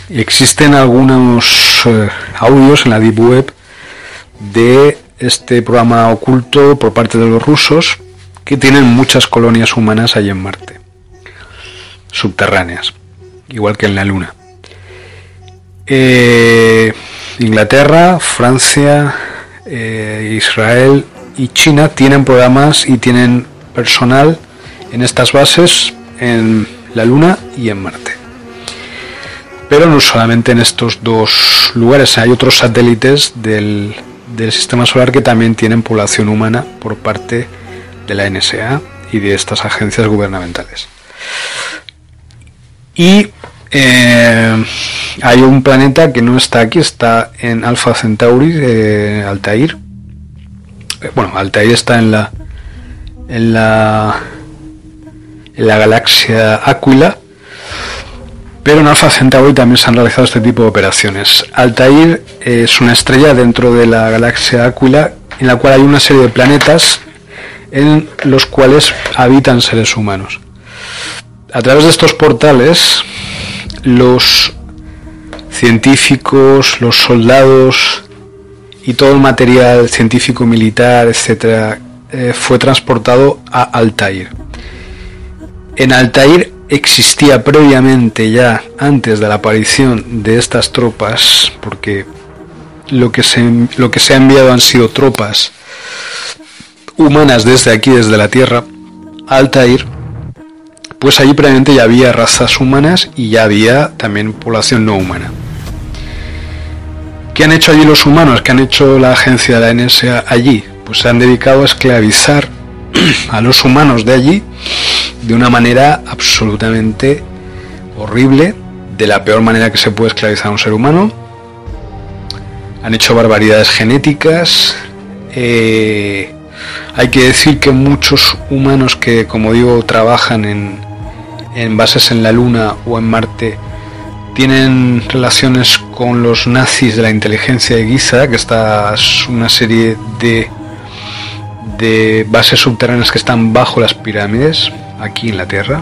Existen algunos eh, audios en la Deep Web de este programa oculto por parte de los rusos que tienen muchas colonias humanas allí en Marte subterráneas, igual que en la Luna. Eh, Inglaterra, Francia, eh, Israel y China tienen programas y tienen personal en estas bases en la Luna y en Marte. Pero no solamente en estos dos lugares, hay otros satélites del, del sistema solar que también tienen población humana por parte de la NSA y de estas agencias gubernamentales. Y eh, hay un planeta que no está aquí, está en Alpha Centauri, eh, Altair. Eh, bueno, Altair está en la en la en la galaxia Aquila, pero en Alpha Centauri también se han realizado este tipo de operaciones. Altair es una estrella dentro de la galaxia Aquila en la cual hay una serie de planetas en los cuales habitan seres humanos. A través de estos portales, los científicos, los soldados y todo el material científico, militar, etcétera, eh, fue transportado a Altair. En Altair existía previamente ya, antes de la aparición de estas tropas, porque lo que se, lo que se ha enviado han sido tropas humanas desde aquí, desde la Tierra, Altair pues allí previamente ya había razas humanas y ya había también población no humana. ¿Qué han hecho allí los humanos? ¿Qué han hecho la agencia de la NSA allí? Pues se han dedicado a esclavizar a los humanos de allí de una manera absolutamente horrible, de la peor manera que se puede esclavizar a un ser humano. Han hecho barbaridades genéticas. Eh, hay que decir que muchos humanos que, como digo, trabajan en, en bases en la Luna o en Marte tienen relaciones con los nazis de la inteligencia de Giza, que esta es una serie de, de bases subterráneas que están bajo las pirámides, aquí en la Tierra,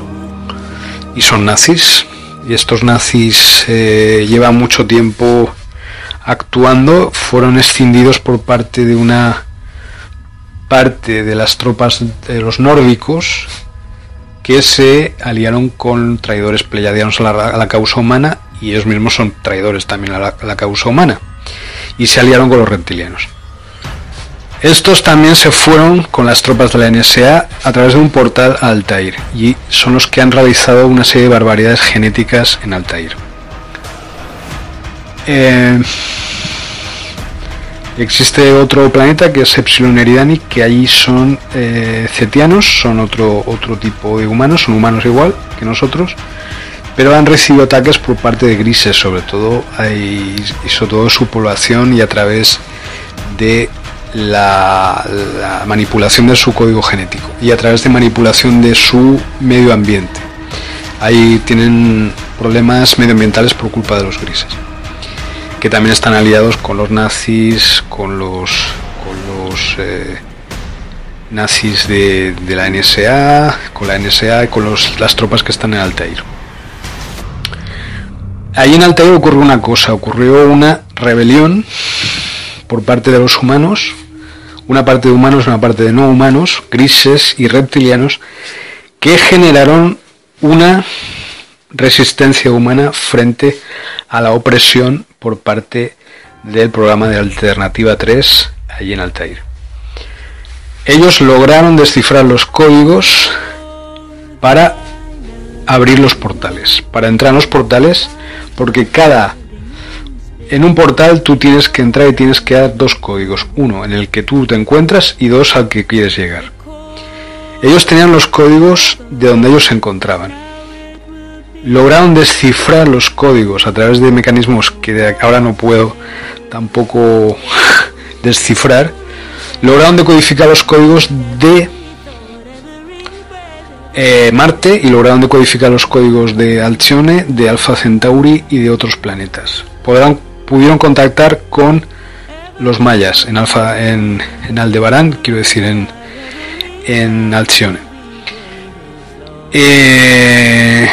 y son nazis. Y estos nazis eh, llevan mucho tiempo actuando, fueron escindidos por parte de una parte de las tropas de los nórdicos que se aliaron con traidores pleyadianos a la, causa humana y ellos mismos son traidores también a la, causa humana y se aliaron con los reptilianos. Estos también se fueron con las tropas de la NSA a través de un portal a Altair y son los que han realizado una serie de barbaridades genéticas en Altair. Eh, Existe otro planeta que es Epsilon Eridani, que allí son eh, cetianos, son otro, otro tipo de humanos, son humanos igual que nosotros, pero han recibido ataques por parte de grises, sobre todo, y sobre todo su población y a través de la, manipulación de su código genético y a través de manipulación de su medio ambiente. Ahí tienen problemas medioambientales por culpa de los grises que también están aliados con los nazis, con los, con los eh, nazis de, la NSA, con la NSA y con las tropas que están en Altair. Ahí en Altair ocurrió una cosa, ocurrió una rebelión por parte de los humanos, una parte de humanos, una parte de no humanos, grises y reptilianos, que generaron una resistencia humana frente a la opresión por parte del programa de Alternativa 3 allí en Altair. Ellos lograron descifrar los códigos para abrir los portales, para entrar en los portales, porque cada en un portal tú tienes que entrar y tienes que dar dos códigos, uno en el que tú te encuentras y dos al que quieres llegar. Ellos tenían los códigos de donde ellos se encontraban lograron descifrar los códigos a través de mecanismos que ahora no puedo tampoco descifrar, lograron decodificar los códigos de eh, Marte y lograron decodificar los códigos de Alcione, de Alpha Centauri y de otros planetas. Podrán, pudieron contactar con los mayas en, Alfa, en, en Aldebarán, quiero decir en, en Alcione. Eh,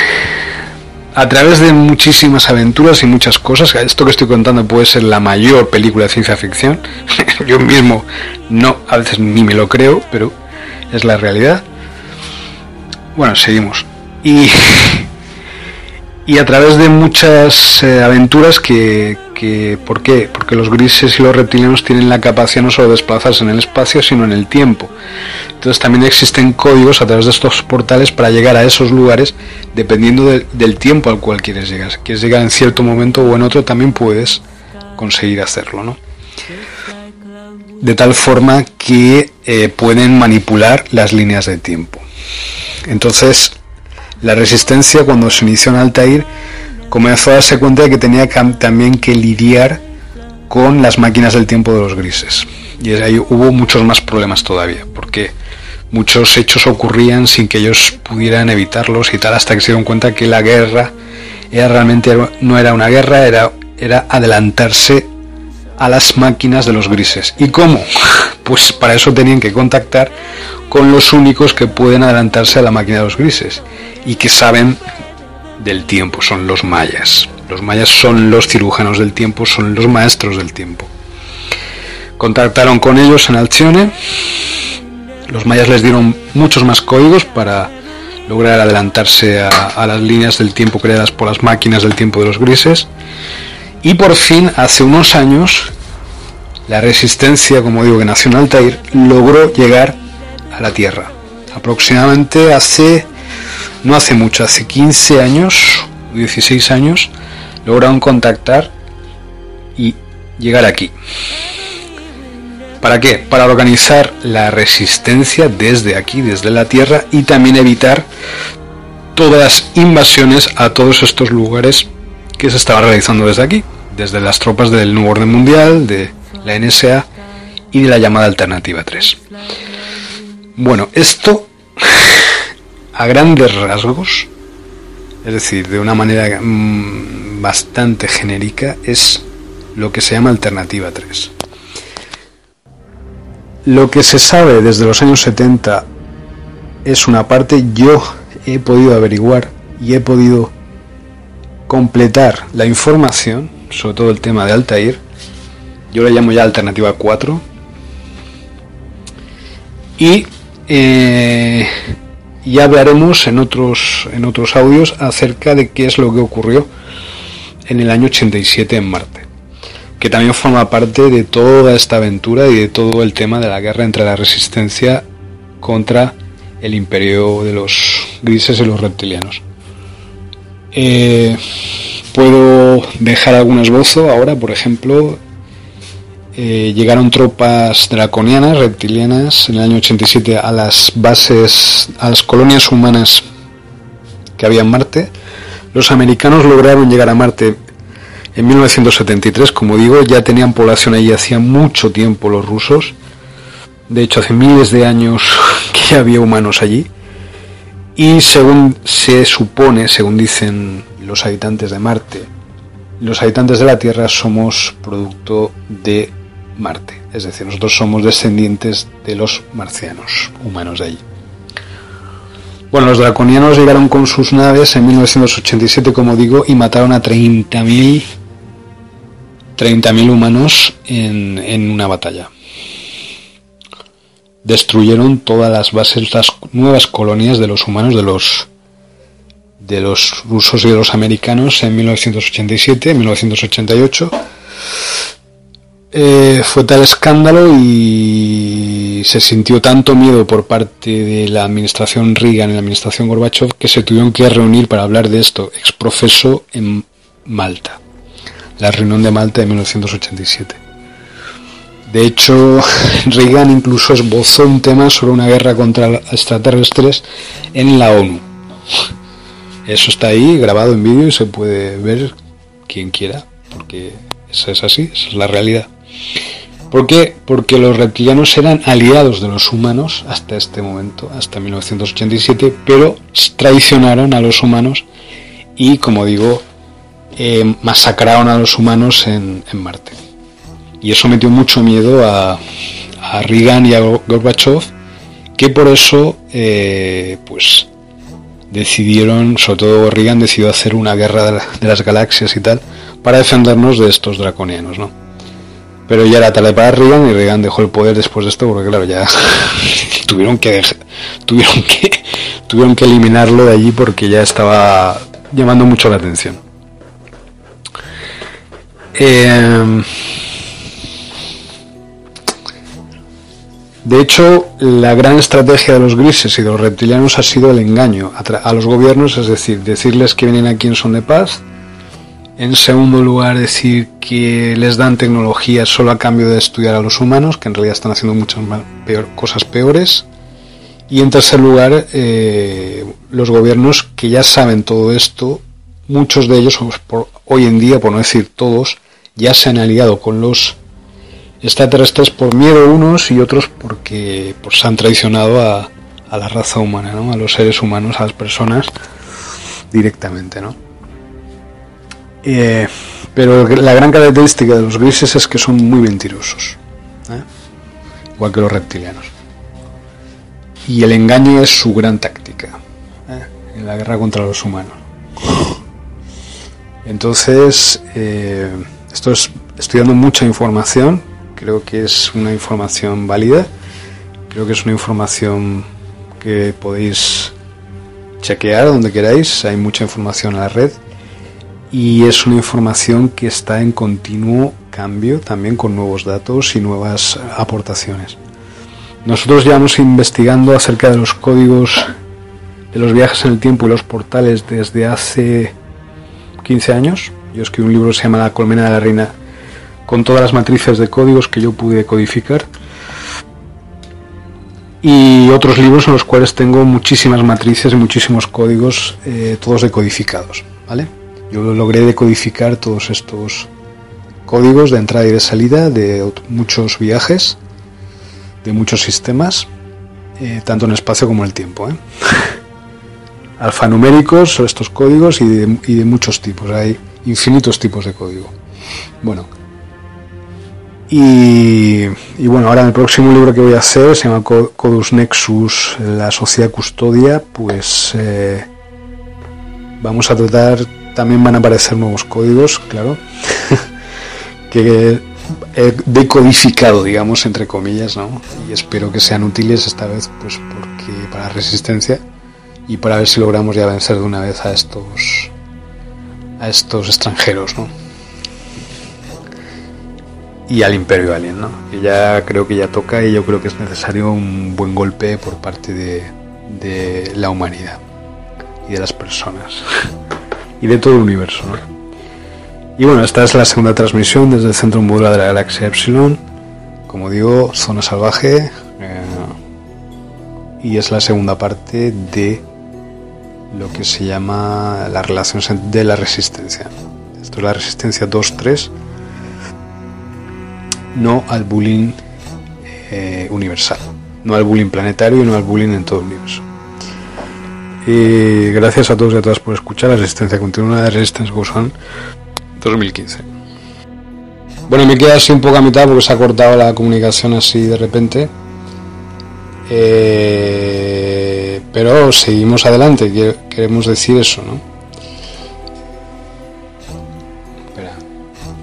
a través de muchísimas aventuras y muchas cosas, esto que estoy contando puede ser la mayor película de ciencia ficción, yo mismo no, a veces ni me lo creo, pero es la realidad. Bueno, seguimos. Y y a través de muchas eh, aventuras que, ¿por qué? Porque los grises y los reptilianos tienen la capacidad no solo de desplazarse en el espacio, sino en el tiempo. Entonces también existen códigos a través de estos portales para llegar a esos lugares dependiendo del tiempo al cual quieres llegar. Si quieres llegar en cierto momento o en otro, también puedes conseguir hacerlo, ¿no? De tal forma que eh, pueden manipular las líneas de tiempo. Entonces, la resistencia cuando se inició en Altair comenzó a darse cuenta de que tenía también que lidiar con las máquinas del tiempo de los grises. Y ahí hubo muchos más problemas todavía, porque muchos hechos ocurrían sin que ellos pudieran evitarlos y tal, hasta que se dieron cuenta que la guerra era realmente no era una guerra, era, era adelantarse a las máquinas de los grises. ¿Y cómo? Pues para eso tenían que contactar con los únicos que pueden adelantarse a la máquina de los grises y que saben del tiempo, son los mayas. Los mayas son los cirujanos del tiempo, son los maestros del tiempo. Contactaron con ellos en Alcione. Los mayas les dieron muchos más códigos para lograr adelantarse a, las líneas del tiempo creadas por las máquinas del tiempo de los grises. Y por fin, hace unos años, la resistencia, como digo, que nació en Altair, logró llegar a la Tierra. Aproximadamente hace no hace mucho, hace 15 años, 16 años, lograron contactar y llegar aquí. ¿Para qué? Para organizar la resistencia desde aquí, desde la Tierra, y también evitar todas las invasiones a todos estos lugares que se estaban realizando desde aquí, desde las tropas del Nuevo Orden Mundial, de la NSA y de la llamada Alternativa 3. Bueno, esto a grandes rasgos es decir, de una manera mm, bastante genérica, es lo que se llama alternativa 3. Lo que se sabe desde los años 70 es una parte, yo he podido averiguar y he podido completar la información, sobre todo el tema de Altair, yo le llamo ya alternativa 4, y eh, ya hablaremos en otros, en otros audios acerca de qué es lo que ocurrió en el año 87 en Marte, que también forma parte de toda esta aventura y de todo el tema de la guerra entre la resistencia contra el imperio de los grises y los reptilianos. Eh, puedo dejar algún esbozo ahora, por ejemplo, eh, llegaron tropas draconianas, reptilianas, en el año 87 a las bases, a las colonias humanas que había en Marte. Los americanos lograron llegar a Marte en 1973, como digo, ya tenían población allí hacía mucho tiempo los rusos. De hecho, hace miles de años que había humanos allí. Y según se supone, según dicen los habitantes de Marte, los habitantes de la Tierra somos producto de Marte. Es decir, nosotros somos descendientes de los marcianos, humanos de allí. Bueno, los draconianos llegaron con sus naves en 1987, como digo, y mataron a 30.000 30.000 humanos en, en una batalla. Destruyeron todas las bases, las nuevas colonias de los humanos, de los de los rusos y de los americanos en 1987, 1988 eh, fue tal escándalo y se sintió tanto miedo por parte de la administración Reagan y la administración Gorbachev que se tuvieron que reunir para hablar de esto exprofeso en Malta, la reunión de Malta de 1987. De hecho, Reagan incluso esbozó un tema sobre una guerra contra extraterrestres en la ONU. Eso está ahí grabado en vídeo y se puede ver quien quiera, porque eso es así, esa es la realidad. ¿Por qué? Porque los reptilianos eran aliados de los humanos hasta este momento, hasta 1987, pero traicionaron a los humanos y, como digo, eh, masacraron a los humanos en, Marte. Y eso metió mucho miedo a, a Reagan y a Gorbachev, que por eso, eh, pues, decidieron, sobre todo Reagan decidió hacer una guerra de las galaxias y tal, para defendernos de estos draconianos, ¿no? Pero ya era tarde para Reagan y Reagan dejó el poder después de esto porque claro, ya tuvieron que tuvieron que tuvieron que eliminarlo de allí porque ya estaba llamando mucho la atención. Em, de hecho, la gran estrategia de los grises y de los reptilianos ha sido el engaño a, los gobiernos, es decir, decirles que vienen aquí en son de paz en segundo lugar, decir que les dan tecnología solo a cambio de estudiar a los humanos, que en realidad están haciendo muchas cosas peores. Y en tercer lugar, eh, los gobiernos que ya saben todo esto, muchos de ellos hoy en día, por no decir todos, ya se han aliado con los extraterrestres por miedo unos y otros porque pues, han traicionado a, a la raza humana, ¿no? a los seres humanos, a las personas directamente. ¿no? Eh, pero la gran característica de los grises es que son muy mentirosos, ¿eh? igual que los reptilianos. Y el engaño es su gran táctica ¿eh? en la guerra contra los humanos. Entonces, esto es, estoy dando mucha información, creo que es una información válida, creo que es una información que podéis chequear donde queráis, hay mucha información en la red y es una información que está en continuo cambio también con nuevos datos y nuevas aportaciones. Nosotros llevamos investigando acerca de los códigos de los viajes en el tiempo y los portales desde hace 15 años. Yo escribí un libro que se llama La colmena de la reina con todas las matrices de códigos que yo pude codificar. Y otros libros en los cuales tengo muchísimas matrices y muchísimos códigos, eh, todos decodificados. ¿vale? Yo logré decodificar todos estos códigos de entrada y de salida de muchos viajes, de muchos sistemas, eh, tanto en espacio como en el tiempo. ¿eh? alfanuméricos, estos códigos y de, y de muchos tipos. Hay infinitos tipos de código. Bueno, y, bueno, ahora en el próximo libro que voy a hacer, se llama Codus Nexus, la sociedad custodia, pues eh, vamos a tratar, también van a aparecer nuevos códigos, claro, que he decodificado, digamos, entre comillas, ¿no? Y espero que sean útiles esta vez, pues porque para resistencia y para ver si logramos ya vencer de una vez a estos a estos extranjeros, ¿no? Y al Imperio Alien, ¿no? Que ya creo que ya toca y yo creo que es necesario un buen golpe por parte de, de la humanidad y de las personas y de todo el universo, ¿no? Y bueno, esta es la segunda transmisión desde el centro modular de la galaxia Epsilon. Como digo, zona salvaje. Eh, y es la segunda parte de lo que se llama la relación de la resistencia. Esto es la resistencia 2-3 no al bullying eh, universal, no al bullying planetario y no al bullying en todo el universo. Y gracias a todos y a todas por escuchar la resistencia continua de Resistance Goes 2015. Bueno, me queda así un poco a mitad porque se ha cortado la comunicación así de repente. Eh, pero seguimos adelante, queremos decir eso, ¿no? Espera.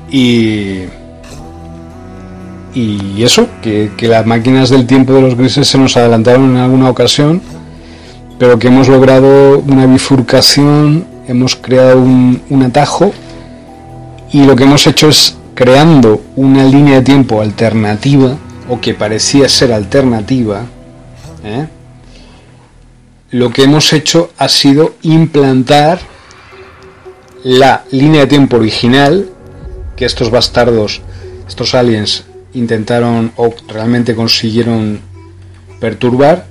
Y y eso, que, las máquinas del tiempo de los grises se nos adelantaron en alguna ocasión, pero que hemos logrado una bifurcación, hemos creado un, atajo y lo que hemos hecho es creando una línea de tiempo alternativa o que parecía ser alternativa, ¿eh? lo que hemos hecho ha sido implantar la línea de tiempo original que estos bastardos, estos aliens intentaron o realmente consiguieron perturbar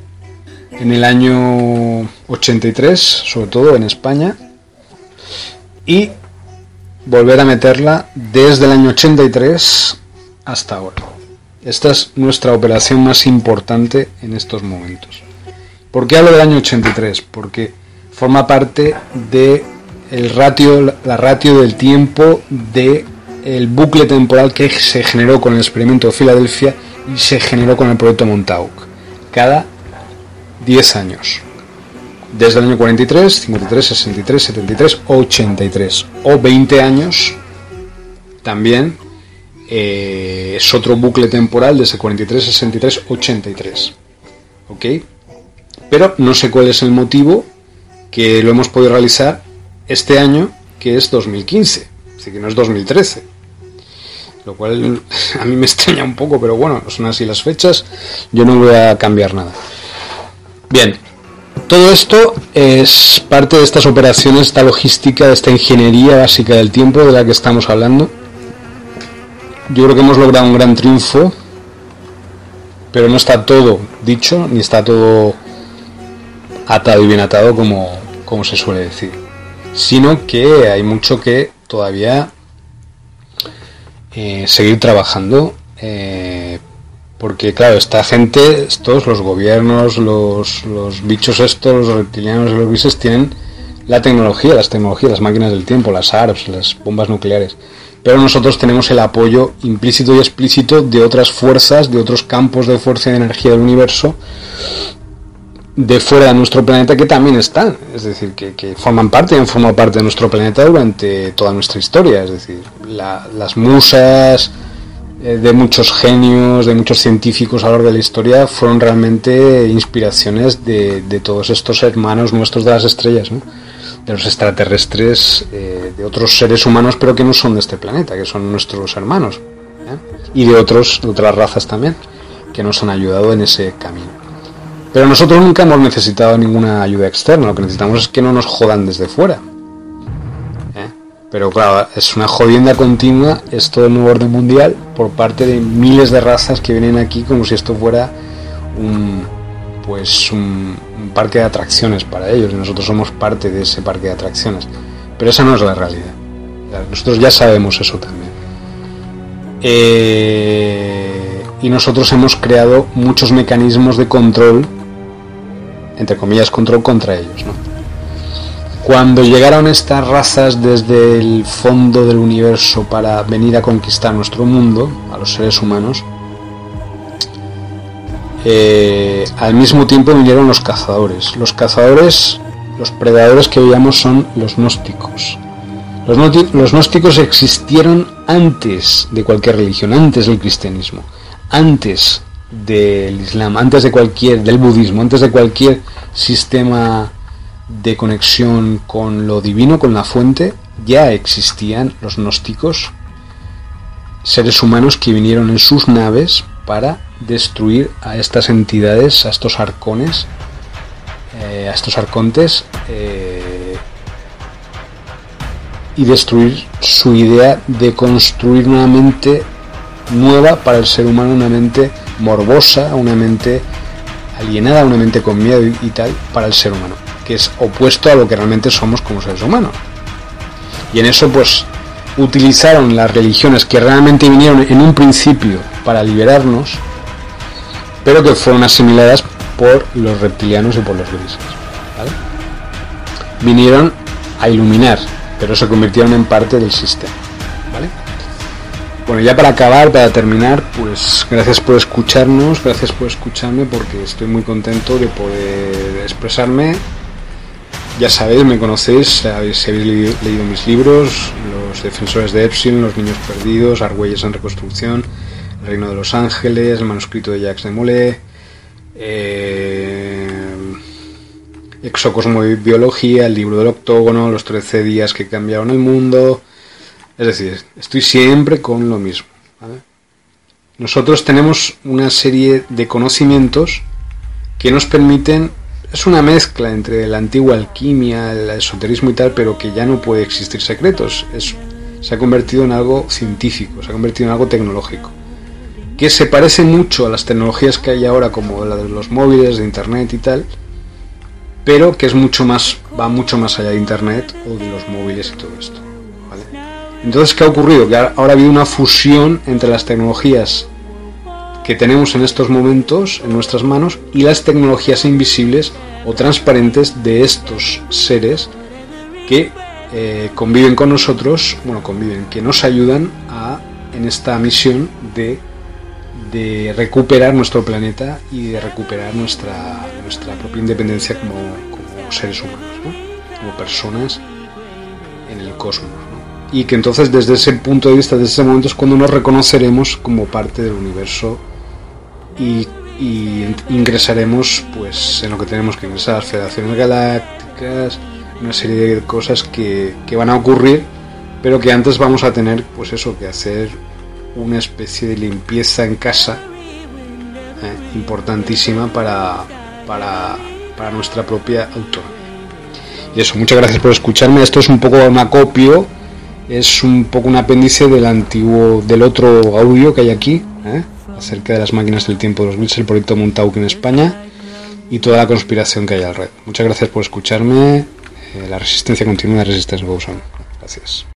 en el año 83, sobre todo en España, y volver a meterla desde el año 83 hasta ahora. Esta es nuestra operación más importante en estos momentos. ¿Por qué hablo del año 83? Porque forma parte de el ratio, la ratio del tiempo de el bucle temporal que se generó con el experimento de Filadelfia y se generó con el proyecto Montauk. Cada 10 años. Desde el año 43, 53, 63, 73, 83 o 20 años también eh, es otro bucle temporal desde 43, 63, 83. ¿Ok? Pero no sé cuál es el motivo que lo hemos podido realizar este año, que es 2015, así que no es 2013 lo cual a mí me extraña un poco, pero bueno, son así las fechas, yo no voy a cambiar nada. Bien, todo esto es parte de estas operaciones, esta logística, de esta ingeniería básica del tiempo de la que estamos hablando. Yo creo que hemos logrado un gran triunfo, pero no está todo dicho, ni está todo atado y bien atado como, como se suele decir, sino que hay mucho que todavía eh, seguir trabajando eh, porque claro, esta gente, estos, los gobiernos, los, los bichos estos, los reptilianos y los grises tienen la tecnología, las tecnologías, las máquinas del tiempo, las ARPS, las bombas nucleares. Pero nosotros tenemos el apoyo implícito y explícito de otras fuerzas, de otros campos de fuerza y de energía del universo, de fuera de nuestro planeta que también están, es decir, que, forman parte y han formado parte de nuestro planeta durante toda nuestra historia, es decir, las musas eh, de muchos genios, de muchos científicos a lo largo de la historia fueron realmente inspiraciones de, todos estos hermanos nuestros de las estrellas, de los extraterrestres, eh, de otros seres humanos, pero que no son de este planeta, que son nuestros hermanos, ¿eh? y de, otros, de otras razas también, que nos han ayudado en ese camino. Pero nosotros nunca hemos necesitado ninguna ayuda externa, lo que necesitamos es que no nos jodan desde fuera. ¿Eh? Pero claro, es una jodienda continua esto del nuevo orden mundial por parte de miles de razas que vienen aquí como si esto fuera un, pues un, parque de atracciones para ellos y nosotros somos parte de ese parque de atracciones. Pero esa no es la realidad. Nosotros ya sabemos eso también. Eh, y nosotros hemos creado muchos mecanismos de control entre comillas, control contra ellos. ¿no? Cuando llegaron estas razas desde el fondo del universo para venir a conquistar nuestro mundo, a los seres humanos, eh, al mismo tiempo vinieron los cazadores. Los cazadores, los predadores que veíamos son los gnósticos. Los, los gnósticos existieron antes de cualquier religión, antes del cristianismo, antes del islam, antes de cualquier, del budismo, antes de cualquier sistema de conexión con lo divino, con la fuente, ya existían los gnósticos, seres humanos que vinieron en sus naves para destruir a estas entidades, a estos arcones, eh, a estos arcontes, eh, y destruir su idea de construir una mente nueva para el ser humano, una mente morbosa, una mente alienada, una mente con miedo y tal para el ser humano, que es opuesto a lo que realmente somos como seres humanos. Y en eso pues utilizaron las religiones que realmente vinieron en un principio para liberarnos, pero que fueron asimiladas por los reptilianos y por los grises. Vinieron a iluminar, pero se convirtieron en parte del sistema. Bueno, ya para acabar, para terminar, pues gracias por escucharnos, gracias por escucharme porque estoy muy contento de poder expresarme. Ya sabéis, me conocéis, sabéis, si habéis leído, mis libros, Los Defensores de Epsilon, Los Niños Perdidos, Argüelles en Reconstrucción, El Reino de los Ángeles, el manuscrito de Jacques de Molay, eh, Exocosmobiología, el libro del octógono, Los 13 días que cambiaron el mundo, es decir, estoy siempre con lo mismo. Nosotros tenemos una serie de conocimientos que nos permiten, es una mezcla entre la antigua alquimia, el esoterismo y tal, pero que ya no puede existir secretos. se ha convertido en algo científico, se ha convertido en algo tecnológico, que se parece mucho a las tecnologías que hay ahora, como la de los móviles, de internet y tal, pero que es mucho más, va mucho más allá de internet o de los móviles y todo esto. Entonces, ¿qué ha ocurrido? Que ahora ha habido una fusión entre las tecnologías que tenemos en estos momentos en nuestras manos y las tecnologías invisibles o transparentes de estos seres que eh, conviven con nosotros, bueno, conviven, que nos ayudan a, en esta misión de, de recuperar nuestro planeta y de recuperar nuestra, nuestra propia independencia como, como seres humanos, como personas en el cosmos y que entonces desde ese punto de vista, desde ese momento es cuando nos reconoceremos como parte del universo y, ingresaremos pues en lo que tenemos que ingresar, federaciones galácticas, una serie de cosas que, van a ocurrir, pero que antes vamos a tener pues eso, que hacer una especie de limpieza en casa eh, importantísima para, para, para nuestra propia autonomía. Y eso, muchas gracias por escucharme. Esto es un poco un acopio es un poco un apéndice del antiguo, del otro audio que hay aquí, ¿eh? acerca de las máquinas del tiempo de los bits, el proyecto Montauk en España y toda la conspiración que hay alrededor. Muchas gracias por escucharme. Eh, la resistencia continua, la resistencia goes Gracias.